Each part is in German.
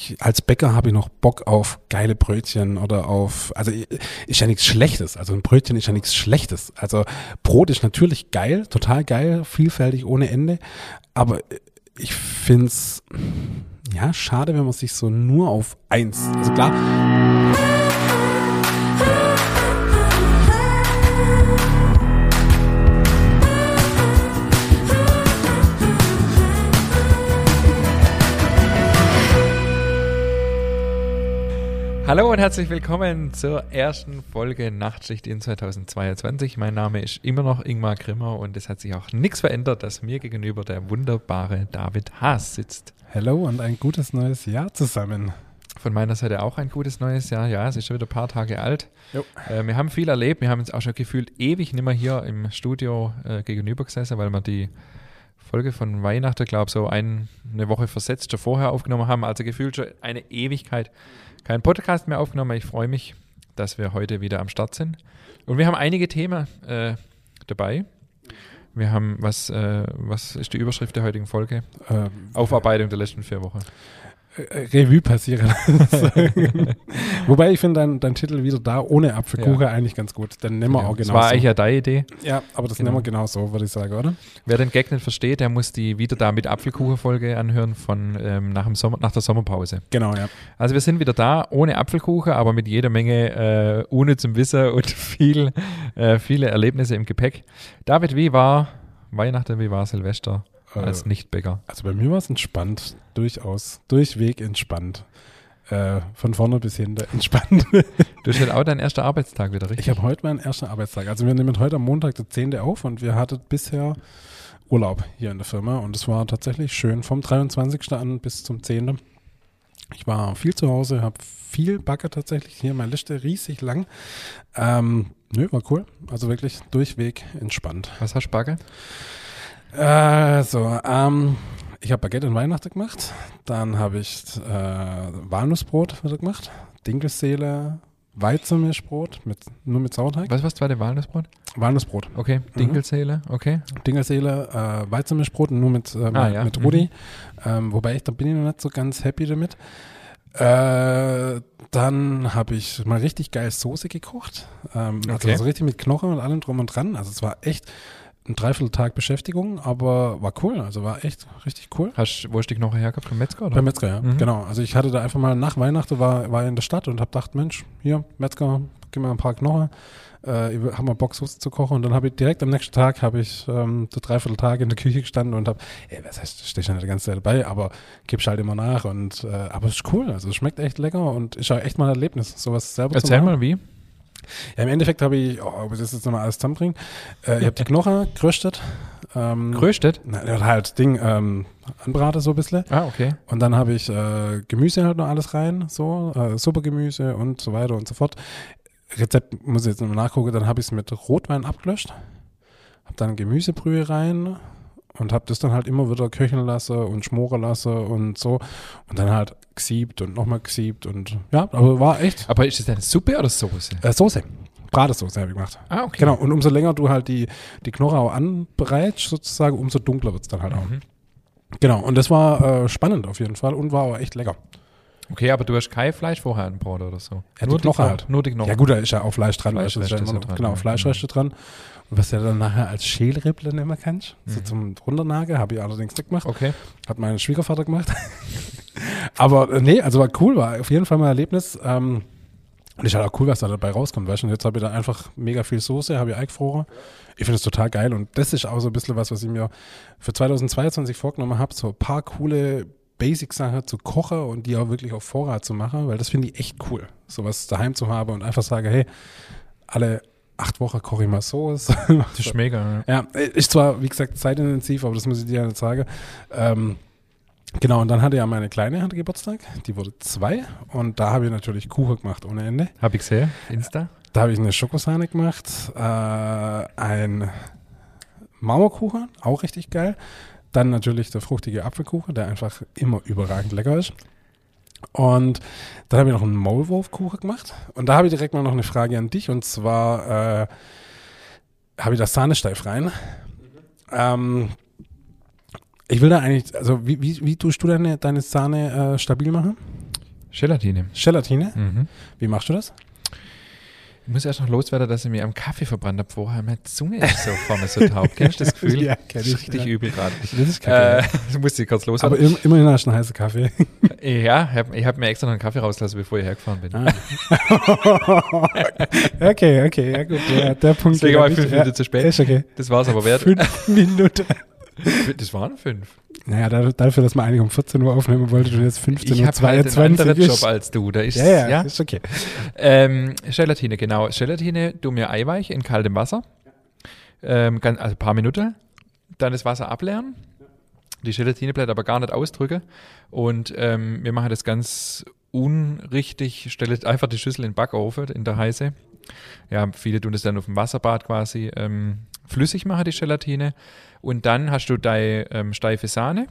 ich, als Bäcker habe ich noch Bock auf geile Brötchen oder auf, also ist ja nichts Schlechtes. Also ein Brötchen ist ja nichts Schlechtes. Also Brot ist natürlich geil, total geil, vielfältig ohne Ende. Aber ich finde es, ja, schade, wenn man sich so nur auf eins, also klar, Hallo und herzlich willkommen zur ersten Folge Nachtschicht in 2022. Mein Name ist immer noch Ingmar Grimmer und es hat sich auch nichts verändert, dass mir gegenüber der wunderbare David Haas sitzt. Hallo und ein gutes neues Jahr zusammen. Von meiner Seite auch ein gutes neues Jahr. Ja, es ist schon wieder ein paar Tage alt. Äh, wir haben viel erlebt. Wir haben uns auch schon gefühlt ewig nicht mehr hier im Studio äh, gegenüber gesessen, weil wir die Folge von Weihnachten, glaube ich, so ein, eine Woche versetzt schon vorher aufgenommen haben. Also gefühlt schon eine Ewigkeit keinen Podcast mehr aufgenommen. Ich freue mich, dass wir heute wieder am Start sind. Und wir haben einige Themen äh, dabei. Wir haben, was, äh, was ist die Überschrift der heutigen Folge? Ähm, Aufarbeitung der letzten vier Wochen. Äh, Revue passieren. Wobei ich finde dein, dein Titel wieder da ohne Apfelkuchen ja. eigentlich ganz gut. Dann nehmen wir ja, auch genau Das war eigentlich ja deine Idee. Ja, aber das genau. nehmen wir genau so, würde ich sagen, oder? Wer den Gag nicht versteht, der muss die wieder da mit Apfelkuchen-Folge anhören von ähm, nach, dem Sommer, nach der Sommerpause. Genau, ja. Also wir sind wieder da, ohne Apfelkuchen, aber mit jeder Menge äh, unnützem Wissen und viel, äh, viele Erlebnisse im Gepäck. David, wie war Weihnachten, wie war Silvester? Äh, als Nichtbäcker? Also bei mir war es entspannt, durchaus, durchweg entspannt. Äh, von vorne bis hinten entspannt. du hast auch deinen ersten Arbeitstag wieder, richtig? Ich habe heute meinen ersten Arbeitstag. Also wir nehmen heute am Montag der 10. auf und wir hatten bisher Urlaub hier in der Firma und es war tatsächlich schön vom 23. an bis zum 10. Ich war viel zu Hause, habe viel Backe tatsächlich. Hier meine Liste riesig lang. Ähm, nö, war cool. Also wirklich durchweg entspannt. Was hast du Backe? Äh, so, ähm, ich habe Baguette in Weihnachten gemacht. Dann habe ich äh, Walnussbrot gemacht. Dinkelseele, Weizenmischbrot mit, nur mit Sauerteig. Was, was war der Walnussbrot? Walnussbrot. Okay, mhm. Dinkelseele, okay. Dinkelseele, äh, Weizenmischbrot nur mit, äh, ah, ja. mit Rudi. Mhm. Ähm, wobei ich, da bin ich noch nicht so ganz happy damit. Äh, dann habe ich mal richtig geil Soße gekocht. Ähm, also okay. Also so richtig mit Knochen und allem drum und dran. Also es war echt ein Dreivierteltag Beschäftigung, aber war cool. Also war echt richtig cool. Hast, wo hast du dich noch hergehabt? Beim Metzger? Oder? Beim Metzger, ja. Mhm. Genau. Also ich hatte da einfach mal nach Weihnachten war, war in der Stadt und habe gedacht, Mensch, hier, Metzger, gib mir ein paar Knochen. Äh, ich habe mal Bock, Soße zu kochen. Und dann habe ich direkt am nächsten Tag habe ich ähm, so Dreivierteltag in der Küche gestanden und habe, ey, was heißt, stehe schon die ganze Zeit dabei, aber gibst halt immer nach. Und äh, aber es ist cool. Also es schmeckt echt lecker und ist ja echt mal ein Erlebnis, sowas selber Erzähl zu machen. Erzähl mal, wie? Ja, im Endeffekt habe ich, oh, ob ich das jetzt nochmal alles zusammenbringen, äh, ich habe die Knochen geröstet. Ähm, geröstet? Na, halt Ding, ähm, anbrate so ein bisschen. Ah, okay. Und dann habe ich äh, Gemüse halt noch alles rein, so, äh, Suppegemüse und so weiter und so fort. Rezept muss ich jetzt nochmal nachgucken, dann habe ich es mit Rotwein abgelöscht, habe dann Gemüsebrühe rein, und habe das dann halt immer wieder köcheln lassen und schmoren lassen und so und dann halt gesiebt und nochmal gesiebt und ja, aber war echt. Aber ist das eine Suppe oder Soße? Äh, Soße. Bratesoße habe ich gemacht. Ah, okay. Genau, und umso länger du halt die, die Knochen auch anbereitest, sozusagen, umso dunkler wird es dann halt auch. Mhm. Genau, und das war äh, spannend auf jeden Fall und war auch echt lecker. Okay, aber du hast kein Fleisch vorher Brot oder so? Ja, nur die Knochen halt. Nur die Knochen. Ja gut, da ist ja auch Fleisch dran. Fleisch ist ja dran, genau, Fleischreste mhm. dran was du dann nachher als Schälrippler nehmen kannst. Mhm. So zum Runternageln, habe ich allerdings nicht gemacht. Okay. Hat mein Schwiegervater gemacht. Aber äh, nee, also war cool, war auf jeden Fall mal ein Erlebnis. Ähm, und ich halt auch cool, was da dabei rauskommt, weißt du. Und jetzt habe ich da einfach mega viel Soße, habe ich eingefroren. Ich finde es total geil und das ist auch so ein bisschen was, was ich mir für 2022 vorgenommen habe, so ein paar coole Basic-Sachen zu kochen und die auch wirklich auf Vorrat zu machen, weil das finde ich echt cool, sowas daheim zu haben und einfach sage, hey, alle acht Wochen mal so. Das ist mega. Ja. ja, ist zwar, wie gesagt, zeitintensiv, aber das muss ich dir ja nicht sagen. Ähm, genau, und dann hatte ja meine Kleine hatte Geburtstag, die wurde zwei und da habe ich natürlich Kuchen gemacht ohne Ende. Habe ich gesehen, Insta. Da habe ich eine Schokosahne gemacht, äh, ein Marmorkuchen, auch richtig geil. Dann natürlich der fruchtige Apfelkuchen, der einfach immer überragend lecker ist. Und dann habe ich noch einen Maulwurfkuchen gemacht. Und da habe ich direkt mal noch eine Frage an dich. Und zwar äh, habe ich da Sahne steif rein. Mhm. Ähm, ich will da eigentlich, also wie, wie, wie tust du deine, deine Sahne äh, stabil machen? Gelatine. Gelatine? Mhm. Wie machst du das? Ich muss erst noch loswerden, dass ich mir am Kaffee verbrannt habe vorher. Meine Zunge ist so vorne so taub. Kennst du das Gefühl? Ja, das kenn ist ich, richtig ja. übel gerade. Das ist kacke. Äh, das musste ich kurz Aber loswerden. im, immerhin hast du einen heißen Kaffee. ja, ich habe hab mir extra noch einen Kaffee rausgelassen, bevor ich hergefahren bin. Ah. okay, okay, ja gut. Ja, der Punkt. Deswegen war ich fünf. Minuten ja, zu spät. Ist okay. Das war es aber wert. Fünf Minuten. Das waren fünf. Naja, da- dafür, dass wir eigentlich um 14 Uhr aufnehmen wollten und jetzt 15 Ich Uhr habe halt einen 22 anderen. Job als du. Da ist, ja, ja, ja. ist okay. Ähm, Gelatine, genau. Gelatine, du mir Eiweich in kaltem Wasser. Ähm, ganz, also ein paar Minuten. Dann das Wasser ableeren. Die Gelatine bleibt aber gar nicht ausdrücken. Und ähm, wir machen das ganz unrichtig. Stelle einfach die Schüssel in den Backofen, in der heiße. Ja, viele tun das dann auf dem Wasserbad quasi ähm, flüssig machen, die Gelatine. Und dann hast du deine ähm, steife Sahne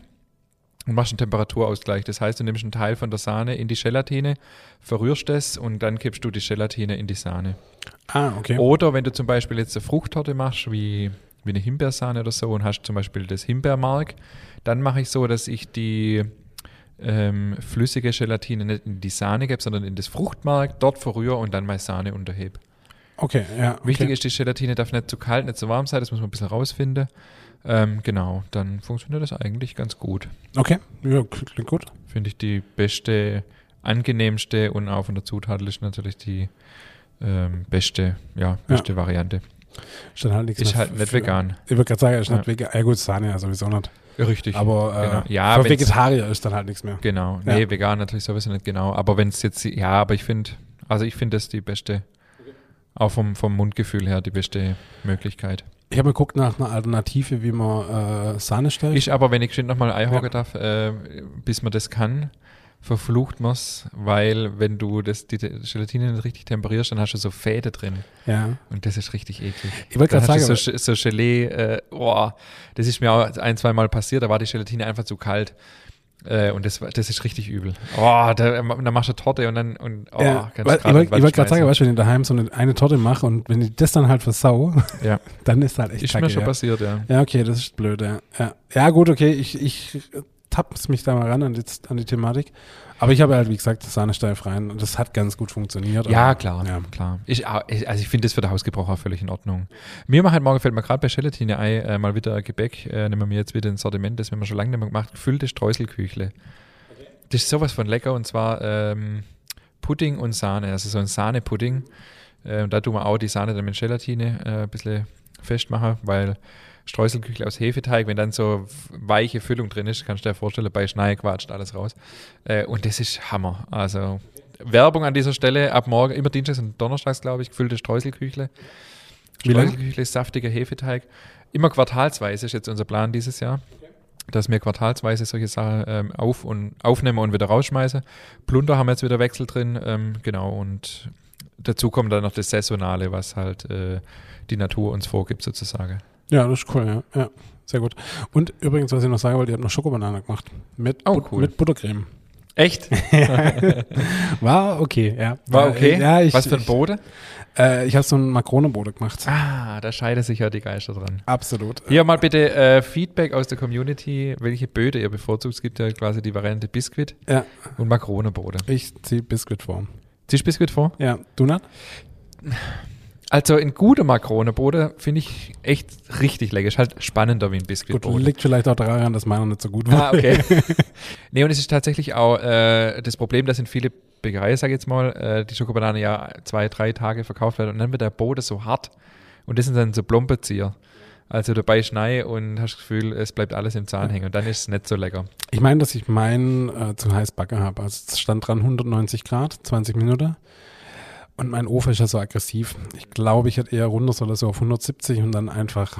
und machst einen Temperaturausgleich. Das heißt, du nimmst einen Teil von der Sahne in die Gelatine, verrührst es und dann kippst du die Gelatine in die Sahne. Ah, okay. Oder wenn du zum Beispiel jetzt eine Fruchttorte machst, wie, wie eine Himbeersahne oder so, und hast zum Beispiel das Himbeermark, dann mache ich so, dass ich die ähm, flüssige Gelatine nicht in die Sahne gebe, sondern in das Fruchtmark, dort verrühre und dann meine Sahne unterhebe. Okay, ja. Okay. Wichtig ist, die Gelatine darf nicht zu kalt, nicht zu warm sein, das muss man ein bisschen rausfinden. Ähm, genau, dann funktioniert das eigentlich ganz gut. Okay, ja, klingt gut. Finde ich die beste, angenehmste und auch von der Zutatliste natürlich die ähm, beste, ja, beste Variante. Ist dann halt nichts Ist halt nicht für- vegan. Ich würde gerade sagen, ist Ja. nicht vegan. Ja gut, Sahne ja sowieso nicht. Richtig. Aber äh, genau. Ja, für Vegetarier ist dann halt nichts mehr. Genau. Ja. Nee, vegan natürlich sowieso nicht genau. Aber wenn es jetzt, ja, aber ich finde, also ich finde das die beste, auch vom, vom Mundgefühl her die beste Möglichkeit. Ich habe geguckt nach einer Alternative, wie man äh, Sahne stellt. Ich aber, wenn ich schon nochmal Ei Ja. darf, äh, bis man das kann, verflucht man weil wenn du das, die Gelatine nicht richtig temperierst, dann hast du so Fäden drin. ja. Und das ist richtig eklig. Ich wollte gerade sagen, so, so Gelee, äh, boah, das ist mir auch ein, zwei Mal passiert, da war die Gelatine einfach zu kalt. Äh, und das, das ist richtig übel. Oh, da, dann machst du Torte und dann, und, oh, ja, kannst weil, grad ich wollte gerade sagen, weißt du, wenn ich daheim so eine, eine Torte mache und wenn ich das dann halt versau, Ja. dann ist halt echt Ist kacke. mir schon ja. passiert, ja. ja, okay, das ist blöd, ja. Ja, ja gut, okay, ich, ich tapp's mich da mal ran an die, an die Thematik. Aber ich habe halt, wie gesagt, Sahne steif rein und das hat ganz gut funktioniert. Ja, klar, Ja. klar. Ich, ah, ich- also ich finde das für den Hausgebrauch auch völlig in Ordnung. Mir macht halt morgen fällt mir gerade bei Gelatine Ei äh, mal wieder ein Gebäck, äh, nehmen wir jetzt wieder ein Sortiment, das wir schon lange nicht mehr gemacht, gefüllte Streuselküchle. Das ist sowas von lecker und zwar ähm, Pudding und Sahne, also so ein Sahnepudding. Äh, und da tun wir auch die Sahne dann mit Gelatine äh, ein bisschen festmachen, weil Streuselküchle aus Hefeteig, wenn dann so weiche Füllung drin ist, kannst du dir vorstellen, bei Schnee quatscht alles raus. Äh, und das ist Hammer. Also Werbung an dieser Stelle, ab morgen, immer Dienstags und Donnerstags, glaube ich, gefüllte Streuselküchle. Streuselküchle ist saftiger Hefeteig. Immer quartalsweise ist jetzt unser Plan dieses Jahr, dass wir quartalsweise solche Sachen ähm, auf und aufnehmen und wieder rausschmeißen. Plunder haben wir jetzt wieder Wechsel drin, ähm, genau. Und dazu kommt dann noch das Saisonale, was halt äh, die Natur uns vorgibt, sozusagen. Ja, das ist cool, ja. ja. Sehr gut. Und übrigens, was ich noch sagen wollte, ihr habt noch Schokobanane gemacht. Mit, Oh, cool. mit Buttercreme. Echt? War okay, ja. War okay? Ja, ich, was für ein ich, Boden? äh, ich habe so einen Makronenboden gemacht. Ah, da scheiden sich ja die Geister dran. Absolut. Hier mal bitte äh, Feedback aus der Community, welche Böde ihr bevorzugt. Es gibt ja quasi die Variante Biskuit Ja, und Makronenbode. ich ziehe Biskuit vor. Ziehst du Biskuit vor? Ja, du nicht? Also ein guter Makronenbode finde ich echt richtig lecker. Ist halt spannender wie ein Gut, Biskuitboden. liegt vielleicht auch daran, dass meiner nicht so gut war. Ah, okay. nee, und es ist tatsächlich auch äh, das Problem, dass in viele Bäckereien, sag ich jetzt mal, äh, die Schokobanane ja zwei, drei Tage verkauft werden und dann wird der Boden so hart und das sind dann so Plompezieher. Also dabei Schnei und hast das Gefühl, es bleibt alles im Zahn hängen und dann ist es nicht so lecker. Ich meine, dass ich meinen äh, zu heiß backen habe. Also es stand dran 190 Grad, 20 Minuten. Und mein Ofen ist ja so aggressiv. Ich glaube, ich hätte eher runter sollen, so auf 170 und dann einfach,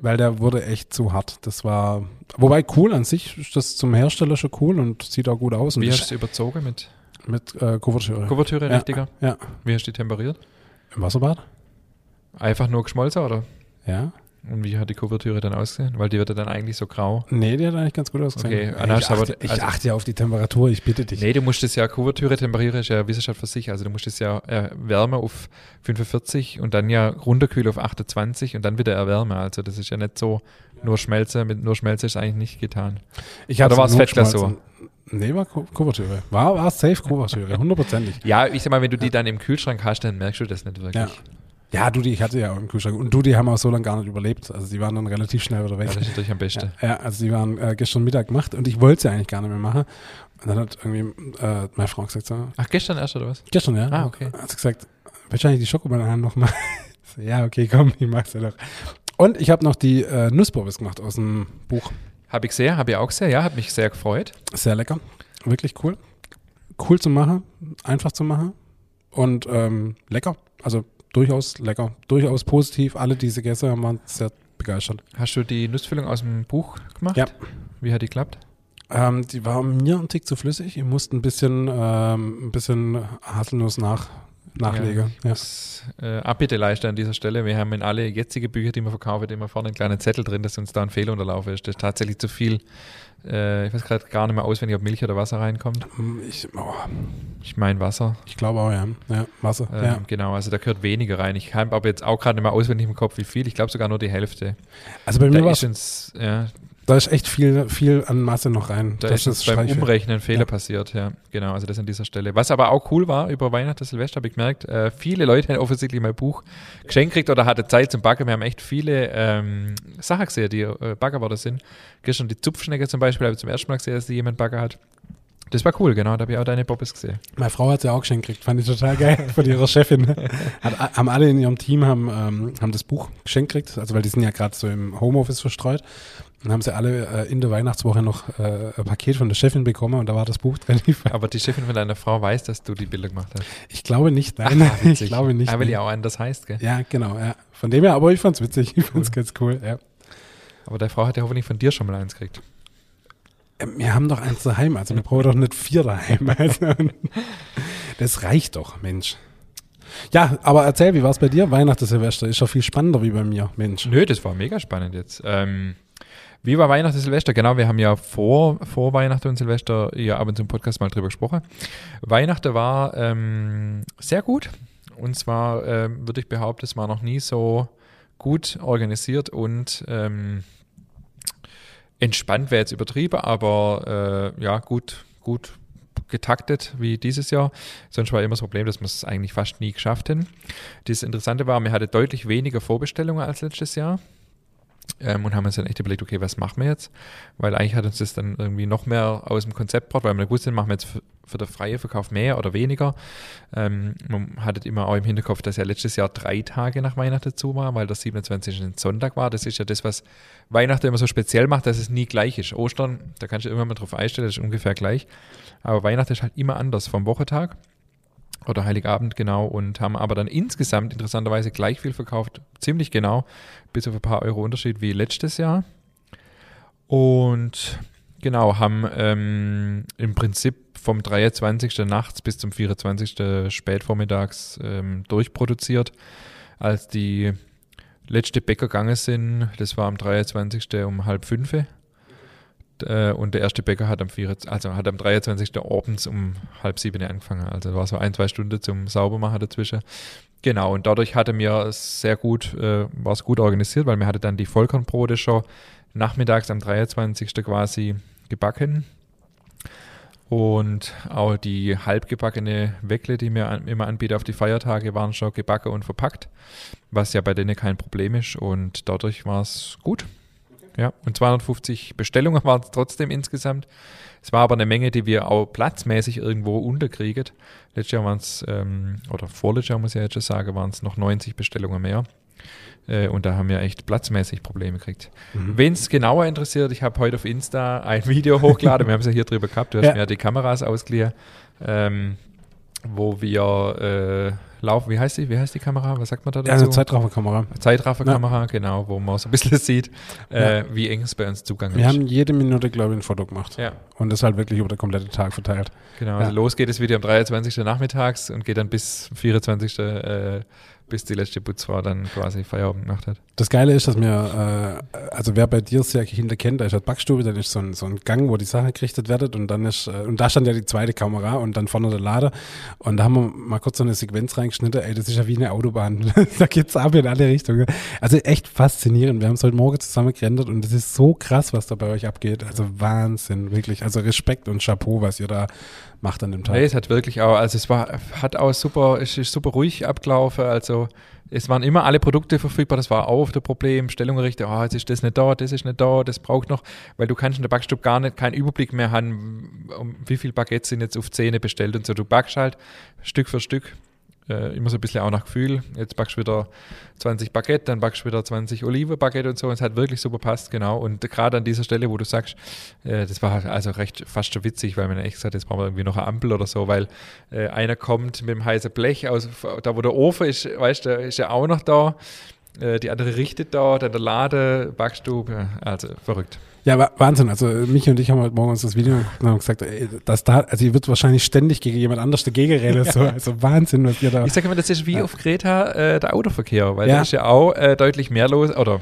weil der wurde echt zu hart. Das war, wobei cool an sich ist das zum Hersteller schon cool und sieht auch gut aus. Wie hast du es überzogen mit mit äh, Kuvertüre. Kuvertüre, Ja. richtiger? Ja. Wie hast du die temperiert? Im Wasserbad? Einfach nur geschmolzen oder? Ja. Und wie hat die Kuvertüre dann ausgesehen? Weil die wird ja dann eigentlich so grau. Nee, die hat eigentlich ganz gut ausgesehen. Okay, ich, hast aber- achte, ich also- achte ja auf die Temperatur, ich bitte dich. Nee, du musst es ja, Kuvertüre temperieren ist ja Wissenschaft für sich. Also du musst es ja erwärmen auf 45 und dann ja runterkühlen auf 28 und dann wieder erwärmen. Also das ist ja nicht so, nur Schmelze, mit nur Schmelze ist eigentlich nicht getan. Ich Oder war's nur Fettglasur? geschmolzen. Nee, war Kuvertüre. War, war safe Kuvertüre, hundertprozentig. ja, ich sag mal, wenn du die dann im Kühlschrank hast, dann merkst du das nicht wirklich. Ja. Ja, Dudi, ich hatte ja auch im Kühlschrank. Und Dudi haben auch so lange gar nicht überlebt. Also die waren dann relativ schnell wieder weg. Ja, das ist natürlich am besten. Ja, ja also die waren äh, gestern Mittag gemacht und ich wollte sie eigentlich gar nicht mehr machen. Und dann hat irgendwie äh, meine Frau gesagt so. Ach, gestern erst oder was? Gestern, ja. Ah, okay. Hat sie gesagt, wahrscheinlich die Schokobananen nochmal. so, ja, okay, komm, ich mach's ja doch. Und ich habe noch die äh, Nussbobbis gemacht aus dem Buch. Habe ich sehr, habe ich auch sehr, ja, hat mich sehr gefreut. Sehr lecker, wirklich cool. Cool zu machen, einfach zu machen und ähm, lecker. Also durchaus lecker, durchaus positiv. Alle diese Gäste waren sehr begeistert. Hast du die Nussfüllung aus dem Buch gemacht? Ja. Wie hat die geklappt? Ähm, die war mir ein Tick zu flüssig. Ich musste ein bisschen, ähm, ein bisschen Haselnuss nach, nachlegen. Ja, das, äh, Abbitte leisten an dieser Stelle. Wir haben in alle jetzige Bücher, die wir verkaufen, immer vorne einen kleinen Zettel drin, dass uns da ein Fehler unterlaufen ist. Das ist tatsächlich zu viel. Äh, ich weiß gerade gar nicht mehr auswendig, ob Milch oder Wasser reinkommt. Hm, ich, oh. ich meine Wasser. Ich glaube auch, ja. ja Wasser. Ähm, ja. Genau, also da gehört weniger rein. Ich habe aber jetzt auch gerade nicht mehr auswendig im Kopf, wie viel. Ich glaube sogar nur die Hälfte. Also bei mir war es. Ja, da ist echt viel, viel an Masse noch rein. Da das ist, ist beim Umrechnen Fehler ja. passiert, ja. Genau, also das an dieser Stelle. Was aber auch cool war, über Weihnachten, Silvester habe ich gemerkt, äh, viele Leute haben offensichtlich mein Buch geschenkt gekriegt oder hatte Zeit zum Backen. Wir haben echt viele ähm, Sachen gesehen, die äh, Bagger worden sind. Gestern die Zupfschnecke zum Beispiel, habe ich zum ersten Mal gesehen, dass die jemand Bagger hat. Das war cool, genau. Da habe ich auch deine Bobbys gesehen. Meine Frau hat sie auch geschenkt gekriegt, fand ich total geil von ihrer Chefin. Hat, haben alle in ihrem Team haben, ähm, haben das Buch geschenkt gekriegt, also weil die sind ja gerade so im Homeoffice verstreut. Dann haben sie alle äh, in der Weihnachtswoche noch äh, ein Paket von der Chefin bekommen und da war das Buch drin. Aber die Chefin von deiner Frau weiß, dass du die Bilder gemacht hast. Ich glaube nicht, nein. Ach, ich glaube nicht. Aber die auch anders heißt, gell? Ja, genau, ja. Von dem her, aber ich fand's witzig, ich cool. fand's ganz cool, ja. Aber deine Frau hat ja hoffentlich von dir schon mal eins gekriegt. Wir haben doch eins daheim, also wir brauchen doch nicht vier daheim. Also, das reicht doch, Mensch. Ja, aber erzähl, wie war es bei dir? Weihnachten, Silvester ist doch viel spannender wie bei mir, Mensch. Nö, das war mega spannend jetzt. Ähm, wie war Weihnachten, Silvester? Genau, wir haben ja vor, vor Weihnachten und Silvester ja ab und zu im Podcast mal drüber gesprochen. Weihnachten war ähm, sehr gut. Und zwar ähm, würde ich behaupten, es war noch nie so gut organisiert und ähm, entspannt wäre jetzt übertrieben, aber äh, ja, gut, gut getaktet wie dieses Jahr. Sonst war immer das Problem, dass wir es eigentlich fast nie geschafft hätten. Das Interessante war, wir hatten deutlich weniger Vorbestellungen als letztes Jahr. Ähm, und haben uns dann echt überlegt, okay, was machen wir jetzt? Weil eigentlich hat uns das dann irgendwie noch mehr aus dem Konzept gebracht, weil wir gewusst haben, machen wir jetzt für, für den freien Verkauf mehr oder weniger. Ähm, man hatte immer auch im Hinterkopf, dass ja letztes Jahr drei Tage nach Weihnachten zu war, weil der 27. ein Sonntag war. Das ist ja das, was Weihnachten immer so speziell macht, dass es nie gleich ist. Ostern, da kannst du immer mal drauf einstellen, das ist ungefähr gleich. Aber Weihnachten ist halt immer anders vom Wochentag oder Heiligabend genau und haben aber dann insgesamt interessanterweise gleich viel verkauft, ziemlich genau, bis auf ein paar Euro Unterschied wie letztes Jahr. Und genau, haben ähm, im Prinzip vom 23. nachts bis zum 24. spätvormittags ähm, durchproduziert. Als die letzte Bäcker gegangen sind, das war am 23. um halb fünf äh, und der erste Bäcker hat am, 24, also hat am 23. abends um halb sieben angefangen. Also war so ein, zwei Stunden zum Saubermachen dazwischen. Genau, und dadurch hatte mir sehr gut, äh, war es gut organisiert, weil mir hatte dann die Vollkornbrote schon nachmittags am 23. quasi gebacken. Und auch die halbgebackene Weckle, die mir an, immer anbiete auf die Feiertage, waren schon gebacken und verpackt, was ja bei denen kein Problem ist. Und dadurch war es gut. Ja, und 250 Bestellungen waren es trotzdem insgesamt. Es war aber eine Menge, die wir auch platzmäßig irgendwo unterkriegen. Letztes Jahr waren es, ähm, oder vorletztes Jahr muss ich jetzt schon sagen, waren es noch 90 Bestellungen mehr. Äh, und da haben wir echt platzmäßig Probleme gekriegt. Mhm. Wen es genauer interessiert, ich habe heute auf Insta ein Video hochgeladen. wir haben es ja hier drüber gehabt. Du hast ja. mir die Kameras ausgeliehen. Ähm, wo wir laufen. Wie heißt die? Wie heißt die Kamera? Was sagt man da dazu? Ja, eine Zeitrafferkamera. Zeitrafferkamera, ja. genau, wo man so ein bisschen sieht, äh, ja. wie eng es bei uns Zugang wir ist. Wir haben jede Minute, glaube ich, ein Foto gemacht. Ja. Und das halt wirklich über den kompletten Tag verteilt. Genau, also los geht es wieder am 23. nachmittags und geht dann bis 24. Äh, bis die letzte Putzfrau dann quasi Feierabend gemacht hat. Das Geile ist, dass mir, äh, also wer bei dir sehr hinter kennt, da ist halt Backstube, dann ist so ein, so ein Gang, wo die Sache gerichtet wird und dann ist, äh, und da stand ja die zweite Kamera und dann vorne der Lader und da haben wir mal kurz so eine Sequenz reingeschnitten, ey, das ist ja wie eine Autobahn, da geht's ab in alle Richtungen. Also echt faszinierend, wir haben es heute Morgen zusammen gerendert und es ist so krass, was da bei euch abgeht, also Wahnsinn, wirklich, also Respekt und Chapeau, was ihr da macht an dem Tag. Nee, es hat wirklich auch, also es war, hat auch super, es ist super ruhig abgelaufen, also es waren immer alle Produkte verfügbar, das war auch der Problem, Stellung richten, oh, jetzt ist das nicht da, das ist nicht da, das braucht noch, weil du kannst in der Backstube gar nicht keinen Überblick mehr haben, um wie viele Baguettes sind jetzt auf Zähne bestellt und so. Du backst halt Stück für Stück äh, immer so ein bisschen auch nach Gefühl. Jetzt backst du wieder 20 Baguette, dann backst du wieder 20 Olive-Baguette und so. Und es hat wirklich super passt, genau. Und gerade an dieser Stelle, wo du sagst, äh, das war also recht fast schon witzig, weil man echt gesagt jetzt brauchen wir irgendwie noch eine Ampel oder so, weil äh, einer kommt mit dem heißen Blech aus, da wo der Ofen ist, weißt du, ist ja auch noch da. Äh, die andere richtet da, dann der Lade, Backstube, also verrückt. Ja, Wahnsinn. Also Michi und ich haben heute Morgen uns das Video geguckt und haben gesagt, ey, das da, also ihr wird wahrscheinlich ständig gegen jemand anders dagegen rennen. Ja. So. Also Wahnsinn, was ihr da. Ich sage immer, das ist wie ja. auf Kreta äh, der Autoverkehr, weil ja. da ist ja auch äh, deutlich mehr los, oder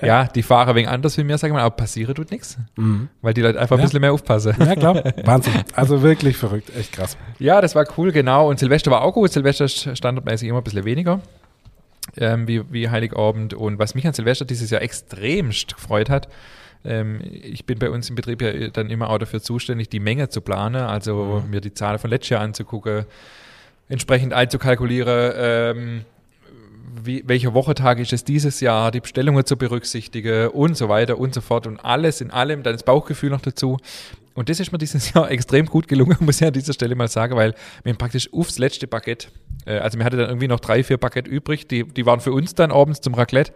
ja. ja, die fahren wegen anders wie mir, sagen wir, aber passieren tut nichts. Mhm. Weil die Leute einfach ein bisschen mehr aufpassen. Ja, klar. Wahnsinn. Also wirklich verrückt. Echt krass. Ja, das war cool, genau. Und Silvester war auch gut. Silvester ist standardmäßig immer ein bisschen weniger. Ähm, wie, wie Heiligabend. Und was mich an Silvester dieses Jahr extremst gefreut hat, ähm, ich bin bei uns im Betrieb ja dann immer auch dafür zuständig, die Menge zu planen, also mhm. mir die Zahlen von letztes Jahr anzugucken, entsprechend einzukalkulieren, ähm, wie, welcher Wochentag ist es dieses Jahr, die Bestellungen zu berücksichtigen und so weiter und so fort und alles in allem, dann das Bauchgefühl noch dazu. Und das ist mir dieses Jahr extrem gut gelungen, muss ich an dieser Stelle mal sagen, weil wir praktisch aufs letzte Baguette, äh, also wir hatten dann irgendwie noch drei, vier Baguette übrig, die, die waren für uns dann abends zum Raclette.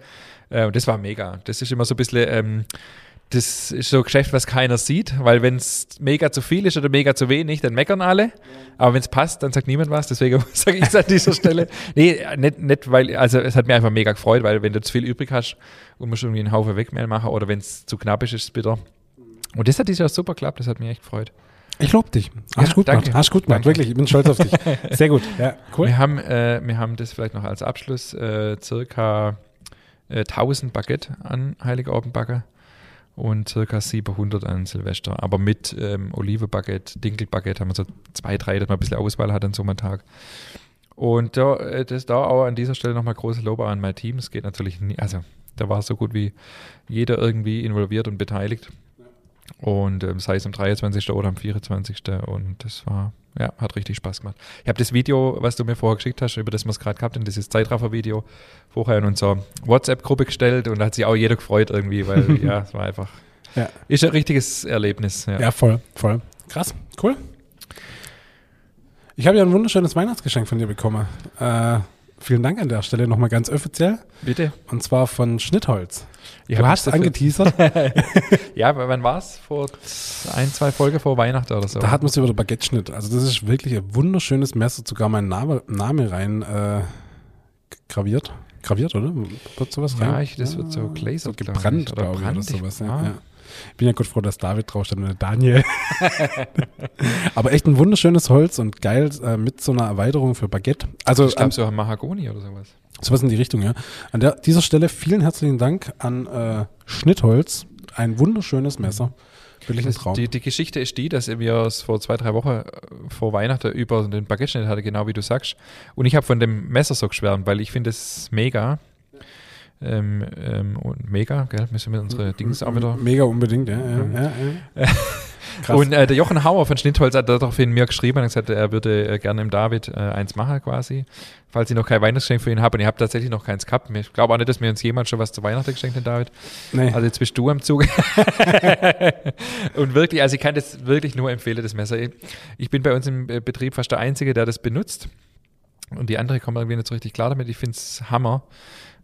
Äh, und das war mega. Das ist immer so ein bisschen, ähm, das ist so ein Geschäft, was keiner sieht, weil wenn es mega zu viel ist oder mega zu wenig, dann meckern alle. Aber wenn es passt, dann sagt niemand was. Deswegen sage ich es an dieser Stelle. Nee, nicht, nicht, weil, also es hat mir einfach mega gefreut, weil wenn du zu viel übrig hast und musst irgendwie einen Haufen Wegmehl machen oder wenn es zu knapp ist, ist es bitter. Und das hat dieses Jahr super geklappt, das hat mich echt gefreut. Ich lobe dich. Hast ja, gut danke. gemacht. Hast gut gemacht. Wirklich, ich bin stolz auf dich. Sehr gut. Ja, cool. Wir haben, äh, wir haben das vielleicht noch als Abschluss äh, circa äh, 1000 Baguette an Heiligabendbacke und circa 700 an Silvester. Aber mit ähm, Olive-Baguette, Dinkel-Baguette haben wir so zwei, drei, dass man ein bisschen Auswahl hat an so einem Tag. Und da, äh, das da auch an dieser Stelle nochmal große Lob an mein Team. Es geht natürlich nie, also da war so gut wie jeder irgendwie involviert und beteiligt. Und ähm, sei es am 23. oder am 24. Und das war, ja, hat richtig Spaß gemacht. Ich habe das Video, was du mir vorher geschickt hast, über das wir es gerade gehabt haben, dieses Zeitraffer-Video, vorher in unserer WhatsApp-Gruppe gestellt und da hat sich auch jeder gefreut irgendwie, weil ja, es war einfach, ja. ist ein richtiges Erlebnis. Ja. ja, voll, voll. Krass, cool. Ich habe ja ein wunderschönes Weihnachtsgeschenk von dir bekommen. Äh, vielen Dank an der Stelle nochmal ganz offiziell. Bitte. Und zwar von Schnittholz. Ich du hast angeteasert. ja, wann war es? Vor ein, zwei Folgen vor Weihnachten oder so. Da hat man es über den Baguette-Schnitt. Also das ist wirklich ein wunderschönes Messer, sogar mein Name, Name rein äh, graviert. Graviert, oder? Wird sowas rein? Ja, ich, das wird so glasert, so gebrannt, glaube ich, oder sowas. Ja, ja. Ich bin ja gut froh, dass David draufsteht und Daniel. Aber echt ein wunderschönes Holz und geil äh, mit so einer Erweiterung für Baguette. Also, ich glaube, so Mahagoni oder sowas. Sowas in die Richtung, ja. An der, dieser Stelle vielen herzlichen Dank an äh, Schnittholz. Ein wunderschönes Messer. Wirklich ein Traum. Die, die Geschichte ist die, dass wir es vor zwei, drei Wochen äh, vor Weihnachten über den Baguette-Schnitt hatten, genau wie du sagst. Und ich habe von dem Messer so geschwärmt, weil ich finde es mega. Ähm, ähm, und mega, gell? Müssen wir unsere Dings auch wieder. Mega unbedingt, ja. ja, ja, ja. Krass. Und äh, der Jochen Hauer von Schnittholz hat daraufhin mir geschrieben und gesagt, er würde äh, gerne im David äh, eins machen quasi, falls ich noch kein Weihnachtsgeschenk für ihn habe. Und ich habe tatsächlich noch keins gehabt. Ich glaube auch nicht, dass mir uns jemand schon was zu Weihnachten geschenkt hat, David. Nee. Also jetzt bist du am Zug. und wirklich, also ich kann das wirklich nur empfehlen, das Messer. Ich bin bei uns im äh, Betrieb fast der Einzige, der das benutzt. Und die andere kommen irgendwie nicht so richtig klar damit. Ich finde es Hammer.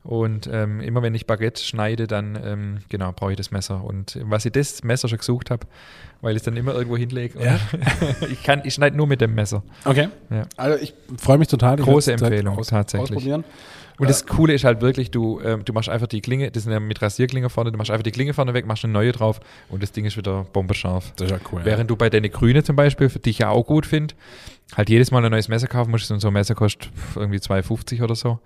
Und ähm, immer wenn ich Baguette schneide, dann ähm, genau brauche ich das Messer. Und was ich das Messer schon gesucht habe, weil ich es dann immer irgendwo hinlege. Ja? ich kann, ich schneide nur mit dem Messer. Okay. Ja. Also ich freue mich total. Große Empfehlung, aus, tatsächlich. Ausprobieren. Und das Coole ist halt wirklich, du, ähm, du machst einfach die Klinge, das sind ja mit Rasierklinge vorne, du machst einfach die Klinge vorne weg, machst eine neue drauf und das Ding ist wieder bombenscharf. Das ist ja cool. Während du bei deine Grüne zum Beispiel, für dich ja auch gut finde, halt jedes Mal ein neues Messer kaufen musst und so ein Messer kostet irgendwie 2,50 oder so.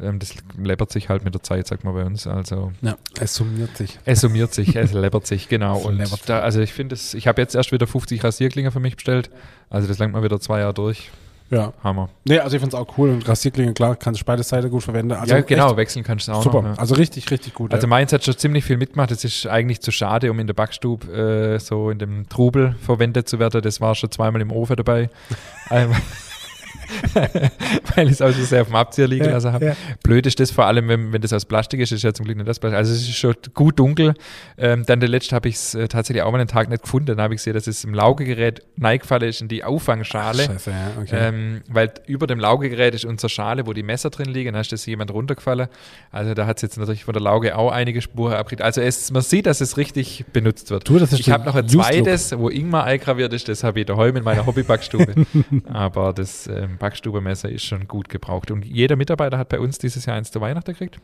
Ähm, das läppert sich halt mit der Zeit, sagt man bei uns. Also Ja, es summiert sich. es summiert sich, es läppert sich, genau. Und da, also ich finde es, ich habe jetzt erst wieder 50 Rasierklinge für mich bestellt. Also das langt mal wieder zwei Jahre durch. Ja. Hammer. Nee, also ich finde es auch cool und Rasierklinge, klar, kannst du beide Seiten gut verwenden. Also ja, genau, wechseln kannst du auch Super, noch. Ja. also richtig, richtig gut. Also ja. meins hat schon ziemlich viel mitgemacht. Es ist eigentlich zu schade, um in der Backstube äh, so in dem Trubel verwendet zu werden. Das war schon zweimal im Ofen dabei. Einmal- Weil ich es auch so sehr auf dem Abzieher liegen lassen habe. ja. Blöd ist das vor allem, wenn, wenn das aus Plastik ist, ist ja zum Glück nicht das Plastik. Also es ist schon gut dunkel. Ähm, dann der letzte habe ich es äh, tatsächlich auch mal einen Tag nicht gefunden. Dann habe ich gesehen, dass es im Laugegerät neigefallen ist in die Auffangschale. Scheiße, ja, okay. Ähm, weil über dem Laugegerät ist unsere Schale, wo die Messer drin liegen, da ist das jemand runtergefallen. Also da hat es jetzt natürlich von der Lauge auch einige Spuren abgekriegt. Also es, man sieht, dass es richtig benutzt wird. Du, ich habe noch ein zweites, wo Ingmar eingraviert ist, das habe ich daheim in meiner Hobbybackstube. Aber das ähm, Backstubemesser ist schon gut gebraucht. Und jeder Mitarbeiter hat bei uns dieses Jahr eins zu Weihnachten gekriegt.